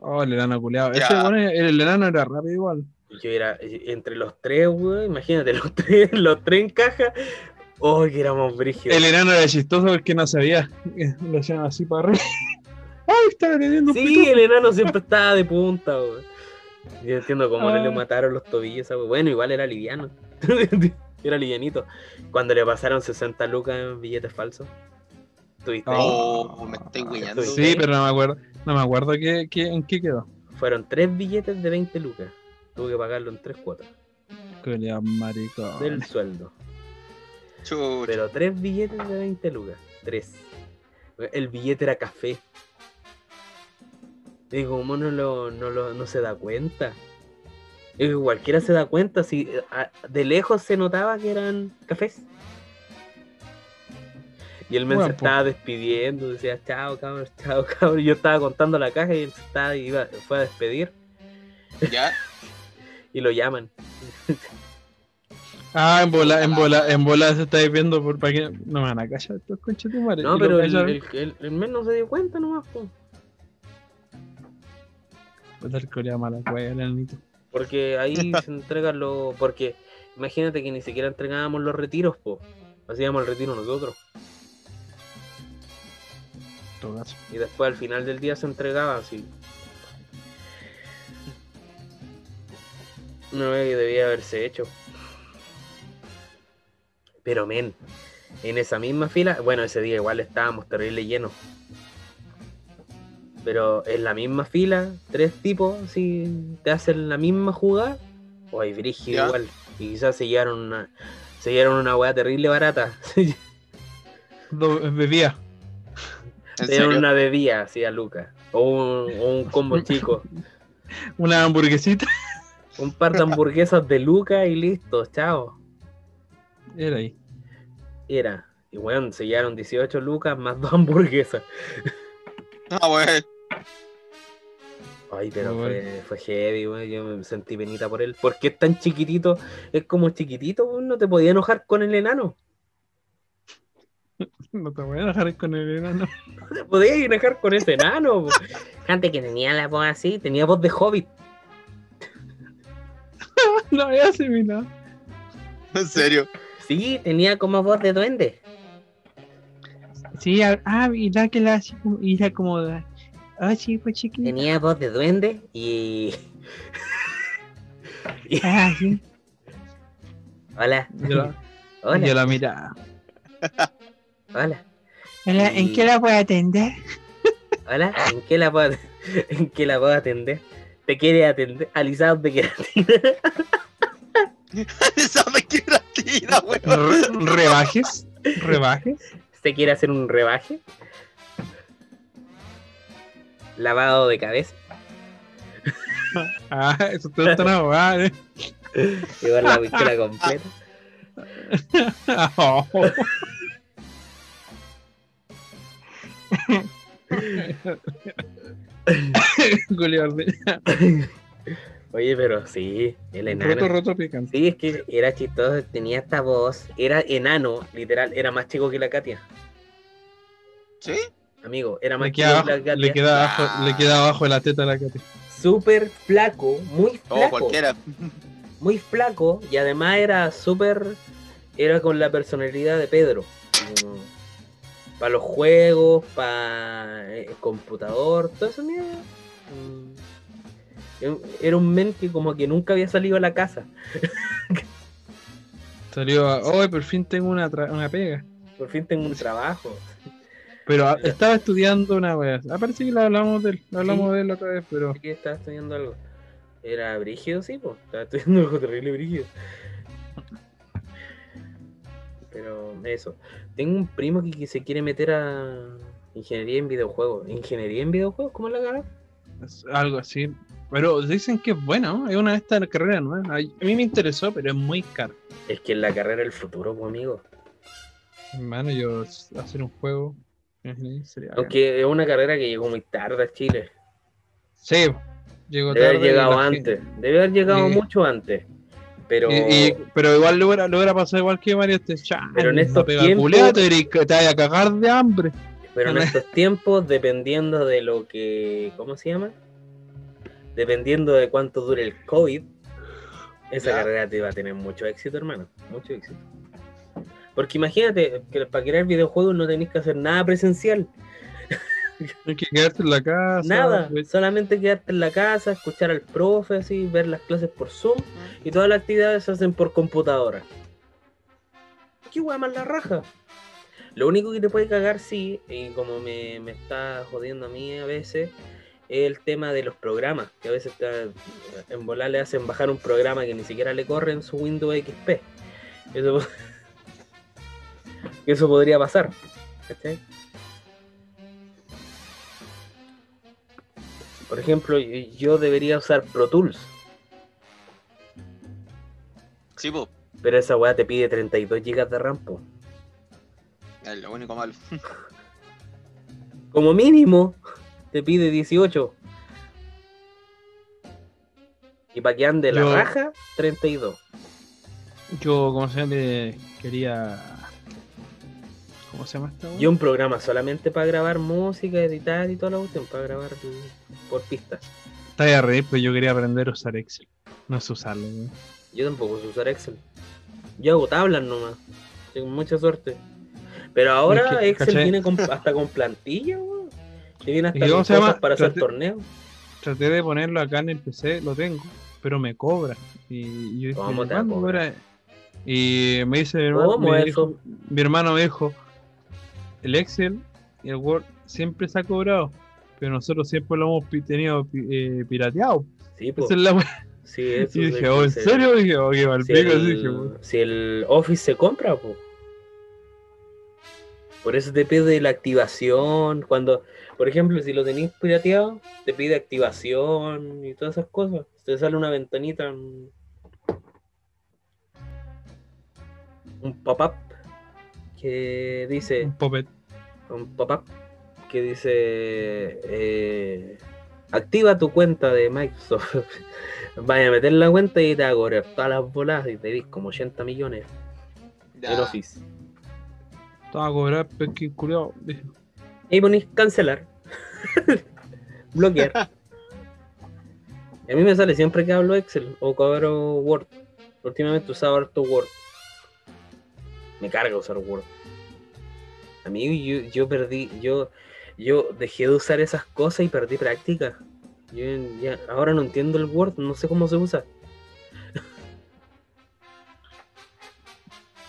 Oh, el enano culeado. Ese bueno, el, el enano era rápido igual. Yo era eh, entre los tres, weón. Imagínate, los tres, los tres en caja. Oh, que éramos brígidos. El enano era chistoso porque no sabía. Lo hacían así para arriba. ¡Ay, está agrediendo un Sí, pitufo! el enano siempre estaba de punta, weón. Yo entiendo cómo Ah. le mataron los tobillos, a. Bueno, igual era liviano. era livianito. Cuando le pasaron 60 lucas en billetes falsos. ¿Tuviste? ahí? Oh, me estoy guiando. Sí, pero no me acuerdo. No me acuerdo qué, qué- en qué quedó. Fueron tres billetes de 20 lucas. Tuve que pagarlo en tres cuotas Culeado maricón. del sueldo. Chucha. Pero tres billetes de 20 lucas. Tres. El billete era café. Digo, ¿cómo no, lo, no, lo, no se da cuenta? Digo, cualquiera se da cuenta. Si a- de lejos se notaba que eran cafés. Y el men Bueno, se po. estaba despidiendo, decía chao cabros, chao cabros. Y yo estaba contando la caja y él se estaba, iba, fue a despedir ¿Ya? y lo llaman. Ah, en bola, en bola, en bola se está viendo por para que no me van a callar estos conches de madre. No, pero el, el, el- el men no se dio cuenta nomás. po. Puta, el culiao mala cueva, el enanito. Porque ahí se entregan los. Porque imagínate que ni siquiera entregábamos los retiros, po. Hacíamos el retiro nosotros. Todo caso. Y después al final del día se entregaba así. No que debía haberse hecho. Pero men, en esa misma fila, bueno, ese día igual estábamos terrible llenos. Pero en la misma fila, tres tipos, si te hacen la misma jugada, o hay brígido igual. Y quizás se llevaron una, se llevaron una weá terrible barata. Bebía. ¿En serio? una bebida así a Lucas. O un, o un combo chico. Una hamburguesita. Un par de hamburguesas de Lucas y listo, chao. Era ahí. Era. Y weón, se llevaron 18 lucas más dos hamburguesas. Ah, wey. Ay, pero Bueno. fue, fue heavy, weón. Yo me sentí penita por él. Porque es tan chiquitito, es como chiquitito, weón. No te podía enojar con el enano. No te voy a dejar con el enano. No te podías enojar con ese enano. po. Antes que tenía la voz así, tenía voz de hobbit. No había asimilado. En serio. Sí, tenía como voz de duende. Sí, ah, y la que la así como, y la como, ah, sí, pues chiquita. Tenía voz de duende y. y- Ah, sí. Hola, Yo la, hola, yo la miraba. Hola, Hola, ¿En qué la puedo atender? hola. ¿En qué la puedo, en qué la puedo atender? ¿Te quiere atender? Alisado de queratina. Esa me quiero tira, weón. Re- ¿Rebajes? ¿Rebajes? ¿Usted quiere hacer un rebaje? Lavado de cabeza. Ah, eso te gusta una abogada, ¿eh? Llevar la pistola completa. Oh. Julio. Oye, pero sí, el Roto, enano. roto, picante. Sí, es que era chistoso, tenía esta voz, era enano, literal, era más chico que la Katia. ¿Sí? Amigo, era más Le chico queda, que la abajo, le, Katia. queda abajo, le queda abajo de la teta a la Katy. Súper flaco, muy O flaco. cualquiera. muy flaco y además era súper era con la personalidad de Pedro para los juegos para el computador todo eso mierda Mm. era un men que como que nunca había salido a la casa Salió, a- oh, por fin tengo una, tra- una pega. por fin tengo un trabajo Pero estaba estudiando una wea. Ah, parece que la hablamos de él, la hablamos Sí. de él otra vez, pero aquí estaba estudiando algo era brígido sí pues estaba estudiando algo terrible brígido pero eso tengo un primo que, que se quiere meter a ingeniería en videojuegos ingeniería en videojuegos cómo la gana es algo así. Pero dicen que es buena, ¿no? Es una de estas carreras nuevas. A mí me interesó, pero es muy caro. Es que es la carrera del futuro, pues, amigo. Hermano, yo hacer un juego. sería. Aunque es una carrera que llegó muy tarde a Chile. Sí, llegó Debe haber tarde. llegado la antes. Debe haber llegado Sí. mucho antes. Pero, Y, y- pero igual lo hubiera, lo hubiera pasado igual que Mario este chan, Pero en estos tiempos- culiada, te, dirí- te vayas a cagar de hambre. pero en estos tiempos, dependiendo de lo que. ¿Cómo se llama? Dependiendo de cuánto dure el COVID, esa Ya. carrera te va a tener mucho éxito, hermano. Mucho éxito. Porque imagínate que para crear videojuegos no tenéis que hacer nada presencial. Hay que quedarte en la casa. Nada, pues, solamente quedarte en la casa, escuchar al profe, así, ver las clases por Zoom y todas las actividades se hacen por computadora. ¿Qué hueá más la raja? Lo único que te puede cagar, sí, y como me, me está jodiendo a mí a veces, es el tema de los programas, que a veces te- en volar le hacen bajar un programa que ni siquiera le corre en su Windows XP. Eso, eso podría pasar. ¿cachai? Por ejemplo, yo debería usar Pro Tools, Sí, po. pero esa weá te pide 32 GB de RAM. po. Es lo único malo. Como mínimo, te pide 18. Y para que ande la raja, 32. Yo, como se llama, le quería. ¿Cómo se llama esta wea? Y un programa solamente para grabar música, editar y toda la cuestión, para grabar por pistas. Está de reír, pero yo quería aprender a usar Excel. No sé usarlo. Yo tampoco sé usar Excel. Yo hago tablas nomás. Tengo mucha suerte. Pero ahora Es que, Excel ¿cachai? viene con- hasta con plantilla, weón. Que viene hasta ¿Y cómo con se cosas llama? para hacer Trate- torneos. Traté de ponerlo acá en el PC, lo tengo, pero me cobra. Y yo dije, ¿Cómo te cobra? Y me dice mi hermano, ¿Cómo me eso? dijo- mi hermano me dijo, el Excel y el Word siempre se ha cobrado. Pero nosotros siempre lo hemos tenido eh, pirateado. Sí, po. Esa es la wea. Sí, eso Y dije, oh, ¿en se- serio? Dije, oh, qué mal Si pico. dije, el, "Oh". si el Office se compra, po. Por eso te pide la activación. Cuando, por ejemplo, si lo tenéis pirateado, te pide activación y todas esas cosas. Te sale una ventanita, un, un pop-up que dice, un popet. un pop-up que dice, eh, activa tu cuenta de Microsoft. Vaya a meter la cuenta y te va a cobrar todas las bolas y te dis como 80 millones Ya. el Office. Estaba a cobrar, pero que Y ponís cancelar. Bloquear. A mí me sale siempre que hablo Excel o abro Word. Últimamente usaba harto Word. Me carga usar Word. A mí yo, yo perdí, yo, yo dejé de usar esas cosas y perdí práctica. Yo ya, ahora no entiendo el Word, no sé cómo se usa.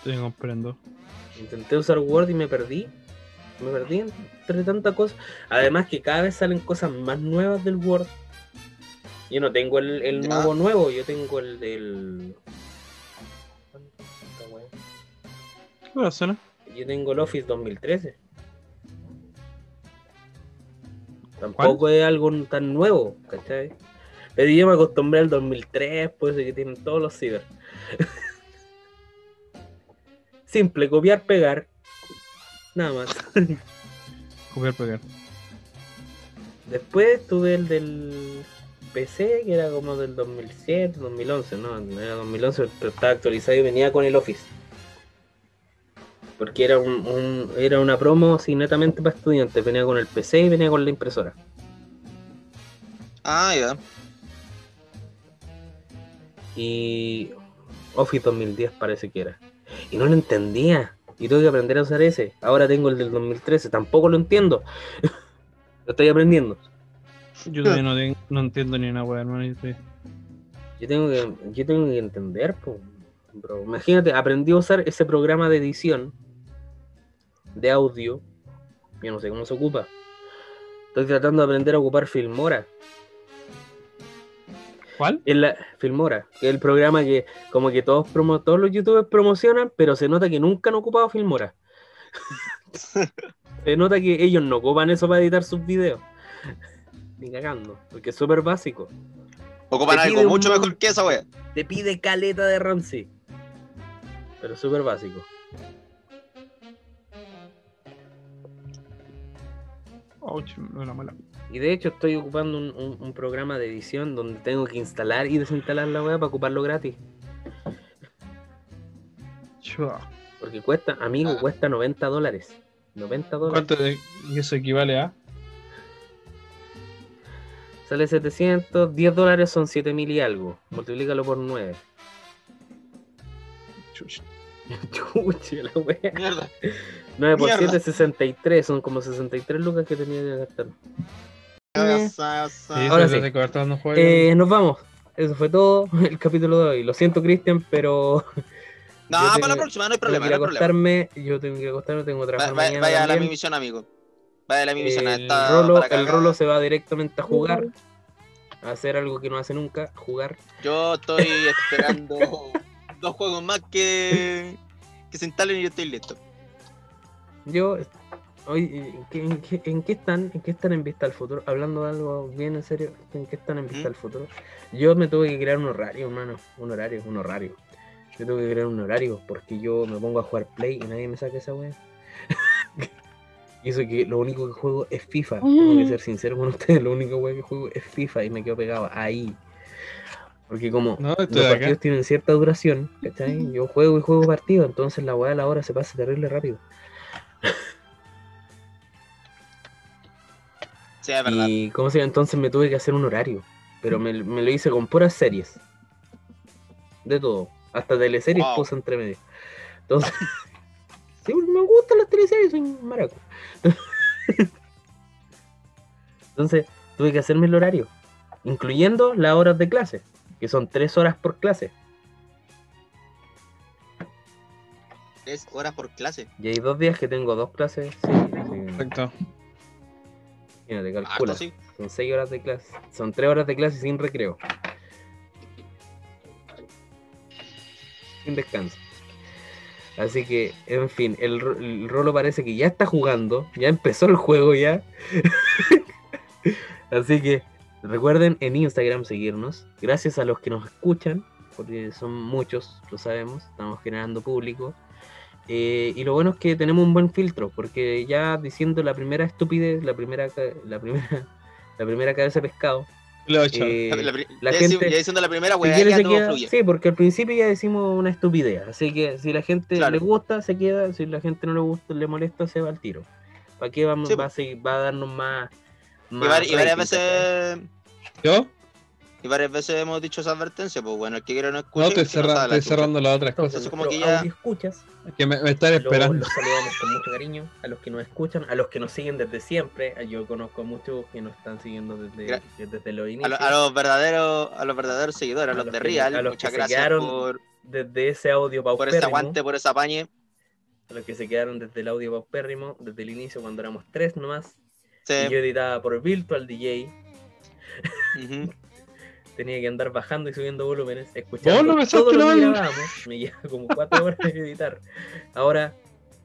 Te comprendo. Intenté usar Word y me perdí. Me perdí entre tanta cosa. Además que cada vez salen cosas más nuevas del Word. Yo no tengo el, el nuevo nuevo, yo tengo el del... Yo tengo el Office 2013. Tampoco es algo tan nuevo, ¿cachai? Pero yo me acostumbré al 2003, pues que tienen todos los ciber. Simple, copiar, pegar. Nada más. Copiar, pegar. Después tuve el del PC, que era como del 2007, 2011, no, no era 2011, pero estaba actualizado y venía con el Office. Porque era, un, un- era una promo así netamente para estudiantes, venía con el PC y venía con la impresora. Ah, ya. Y Office 2010 parece que era. Y no lo entendía. Y tuve que aprender a usar ese. Ahora tengo el del 2013, tampoco lo entiendo. lo estoy aprendiendo. Yo todavía no, tengo- no entiendo ni una wea, hermano. yo estoy- Yo tengo que, yo tengo que entender, po, bro. Imagínate, aprendí a usar ese programa de edición de audio. Yo no sé cómo se ocupa. Estoy tratando de aprender a ocupar Filmora. ¿Cuál? Es la Filmora, que es el programa que como que todos promo, todos los youtubers promocionan, pero se nota que nunca han ocupado Filmora. se nota que ellos no ocupan eso para editar sus videos. Ni cagando, porque es súper básico. Ocupan algo un mucho mejor que esa wea. Te pide caleta de RAM, sí. Pero súper básico. Ouch, mala. Y de hecho estoy ocupando un, un- un programa de edición donde tengo que instalar y desinstalar la web para ocuparlo gratis. Chua. Porque cuesta, amigo, Ah. cuesta 90 dólares. 90 dólares. ¿Cuánto de y eso equivale a? Sale 700, 10 dólares son 7000 y algo. Multiplícalo por 9. Chuch. Chuche, la wea. Mierda. 9 por Mierda. 7 63, son como 63 lucas que tenía que gastar. Eh. Sí, Ahora sí. Eh, nos vamos. Eso fue todo el capítulo de hoy. Lo siento, Cristian, pero No, para tengo- la próxima, no hay tengo problema, que no ir a hay problema. acostarme. Yo tengo que acostarme, tengo que Va- trabajar va- mañana Vaya a la mi misión, amigo. Vaya a la mi misión. el, está Rolo, para el. Rolo se va directamente a jugar. A hacer algo que no hace nunca, jugar. Yo estoy esperando dos juegos más que, que se instalen y yo estoy listo. Yo, hoy, ¿en qué, en qué- en qué están? ¿En qué están en vista al futuro? Hablando de algo bien en serio, ¿en qué están en vista ¿Mm? al futuro? Yo me tuve que crear un horario, hermano. Un horario, un horario. Yo tuve que crear un horario porque yo me pongo a jugar Play y nadie me saca esa wea. y eso que lo único que juego es FIFA. Tengo que ser sincero con ustedes, lo único wea que juego es FIFA y me quedo pegado ahí. Porque como No, los de acá. partidos tienen cierta duración, ¿cachai? Yo juego y juego partidos, entonces la weá a la hora se pasa terrible rápido. Sí, es verdad. Y ¿cómo se llama? Entonces me tuve que hacer un horario. Pero me, me lo hice con puras series. De todo. Hasta teleseries Wow. puse entre medio. Entonces. sí, me gustan las teleseries, soy un maraco. Entonces, tuve que hacerme el horario. Incluyendo las horas de clase. Que son tres horas por clase. Tres horas por clase. Y hay dos días que tengo dos clases. Sí, sí. Perfecto. Imagínate, Harto, calcula. sí. Son 6 horas de clase. Son 3 horas de clase sin recreo. Sin descanso. Así que, en fin, el, Ro- el Rolo parece que ya está jugando. Ya empezó el juego ya. Así que recuerden en Instagram seguirnos. Gracias a los que nos escuchan. Porque son muchos, lo sabemos. Estamos generando público. Eh, y lo bueno es que tenemos un buen filtro. Porque ya diciendo la primera estupidez, la primera, la primera, la primera cabeza de pescado. Eh, La ya, gente- decí- ya diciendo la primera, si weá, quiere ya se todo queda- fluye. sí, porque al principio ya decimos una estupidez. Así que si la gente Claro. le gusta, se queda. Si la gente no le gusta, le molesta, se va al tiro. ¿Para qué vamos, Sí, va, a seguir- va a darnos más. Y, más y varias veces. ¿Yo? Y varias veces hemos dicho esa advertencia, pues bueno, el que quiera no No, escuche. estoy, no cerra- la estoy cerrando las otras cosas. Eso como que ya- escuchas. Que me, me están esperando. Los saludamos con mucho cariño a los que nos escuchan, a los que nos siguen desde siempre. Yo conozco a muchos que nos están siguiendo desde, desde los A, inicios. lo- a los verdaderos, a los verdaderos seguidores, a A los los de que- Real, a los muchas que se gracias quedaron por, Desde ese audio por ese aguante, por ese apañe. A los que se quedaron desde el audio paupérrimo, desde el inicio cuando éramos tres nomás. Sí, Y yo editaba por Virtual DJ. ujú. Tenía que andar bajando y subiendo volúmenes, escuchando no me todo lo la que mano. grabábamos. Me lleva como cuatro horas de editar. Ahora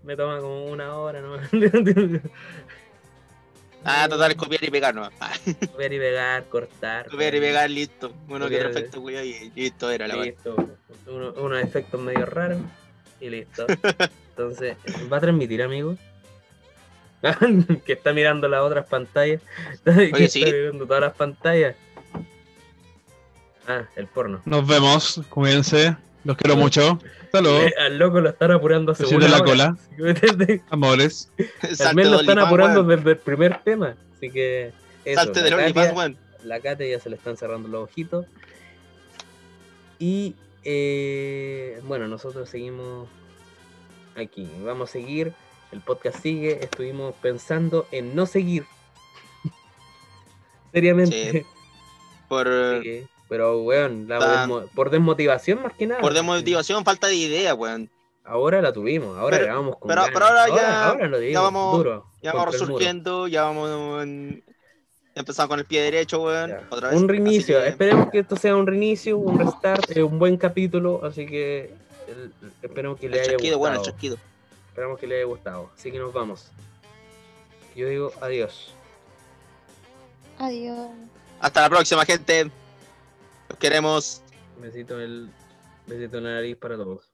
me toma como una hora nomás. Ah, total, copiar y pegar nomás. Ah, Copiar y pegar, cortar. copiar y pegar, listo. Uno que Copiar- perfecto, güey, y listo era la weá. Listo. Uno- unos efectos medio raros y listo. Entonces, ¿va a transmitir, amigo? que está mirando las otras pantallas. que sí. está viendo todas las pantallas. Ah, el porno. Nos vemos. Cuídense. Los quiero mucho. Saludos. Eh, Al loco lo están apurando hace una la hora. cola. Desde- Amores. Al menos lo están apurando desde el primer tema. Así que. Eso, Salte del la OnlyFans, la Kate ya se le están cerrando los ojitos. Y eh, bueno, nosotros seguimos aquí. Vamos a seguir. El podcast sigue. Estuvimos pensando en no seguir. Seriamente. Por, Sí, Pero, weón, la desmo- por desmotivación más que nada. por desmotivación, falta de idea, weón. Ahora la tuvimos. Ahora Pero- grabamos con pero- ganas. pero ahora ya- ahora lo digo, vamos- duro. Ya vamos resurgiendo, ya vamos en- empezamos con el pie derecho, weón. Ya. Otra vez. Un reinicio, que- esperemos que esto sea un reinicio, un restart, eh, un buen capítulo, así que el- esperemos que le El haya gustado. bueno, el chasquido. Esperamos que le haya gustado, así que nos vamos. Yo digo adiós. Adiós. Hasta la próxima, gente. Los queremos. Besito el besito en la nariz para todos.